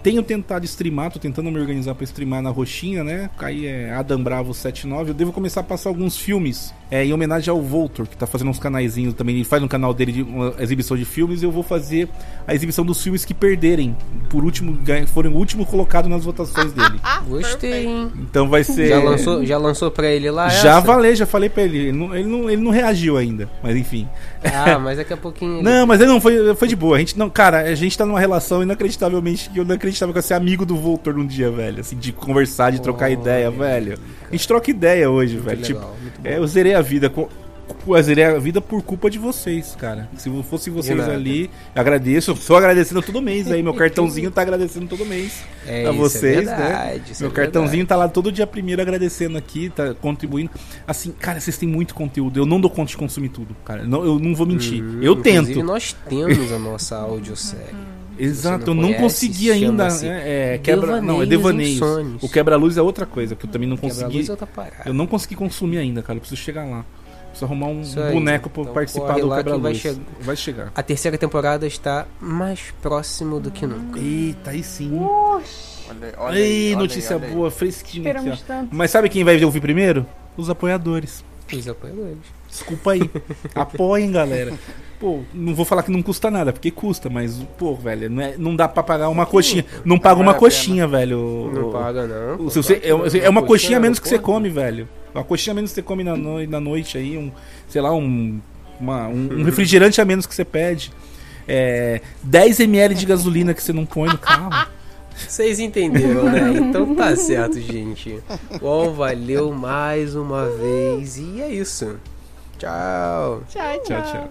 Tenho tentado streamar, tô tentando me organizar pra streamar na roxinha, né? Aí é Adam Bravo 79. Eu devo começar a passar alguns filmes é, em homenagem ao Voltor, que tá fazendo uns canaizinhos também. Ele faz no canal dele de uma exibição de filmes e eu vou fazer a exibição dos filmes que perderem. Por último, foram o último colocado nas votações dele. Gostei, hein? Então vai ser. Já lançou, já lançou pra ele lá Já essa? falei, já falei pra ele. Ele não, ele, não, ele não reagiu ainda, mas enfim. Ah, mas daqui a pouquinho... ele- Não, mas ele não foi, foi de boa. A gente não, cara, a gente tá numa relação inacreditavelmente que eu não acreditava que eu ia ser amigo do Voltor um dia, velho. Assim, de conversar, de trocar ideia, velho. A gente troca ideia hoje, velho. legal, tipo, é, eu zerei a vida. Com, eu zerei a vida por culpa de vocês, cara. Se não fosse vocês nada. ali, eu agradeço. Eu tô agradecendo todo mês aí. Meu cartãozinho tá agradecendo todo mês É, a é vocês, verdade, né? Meu é cartãozinho tá lá todo dia primeiro agradecendo aqui, tá contribuindo. Assim, cara, vocês têm muito conteúdo. Eu não dou conta de consumir tudo, cara. Não, eu não vou mentir. Hum, eu inclusive, tento. nós temos a nossa audiosérie. Exato, Se eu não consegui ainda. chama-se É, é, quebra, não, é Devaneios. O quebra-luz é outra coisa que eu também não consegui. Quebra-luz é outra parada. Eu não consegui consumir ainda, cara. Eu preciso chegar lá. Preciso arrumar um aí. boneco pra Então participar do lá que vai quebra-luz. che- Vai chegar. A terceira temporada está mais próximo do que nunca. Eita, aí sim. Olha, olha Ei, aí, olha notícia aí, olha boa, fresquinha aqui, Esperamos ó. tanto. Mas sabe quem vai ouvir primeiro? Os apoiadores. Os apoiadores. Desculpa aí. Apoiem, galera. Pô, não vou falar que não custa nada, porque custa, mas, pô, velho, não, é- não dá pra pagar uma coxinha. Não paga uma coxinha, velho. Não paga, não. O- se você- é, é uma Coxinha coxinha a no menos que você come, velho. Uma coxinha a menos que você come na, noi- na noite aí, um, sei lá, um, uma- um, um refrigerante a menos que você pede. É, 10 ml de gasolina que você não põe no carro. Vocês entenderam, né? Então tá certo, gente. Bom, valeu mais uma vez. E é isso. Tchau. Tchau, Tchau, tchau.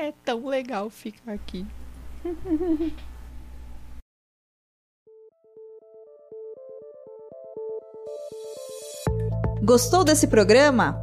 É tão legal ficar aqui. Gostou desse programa?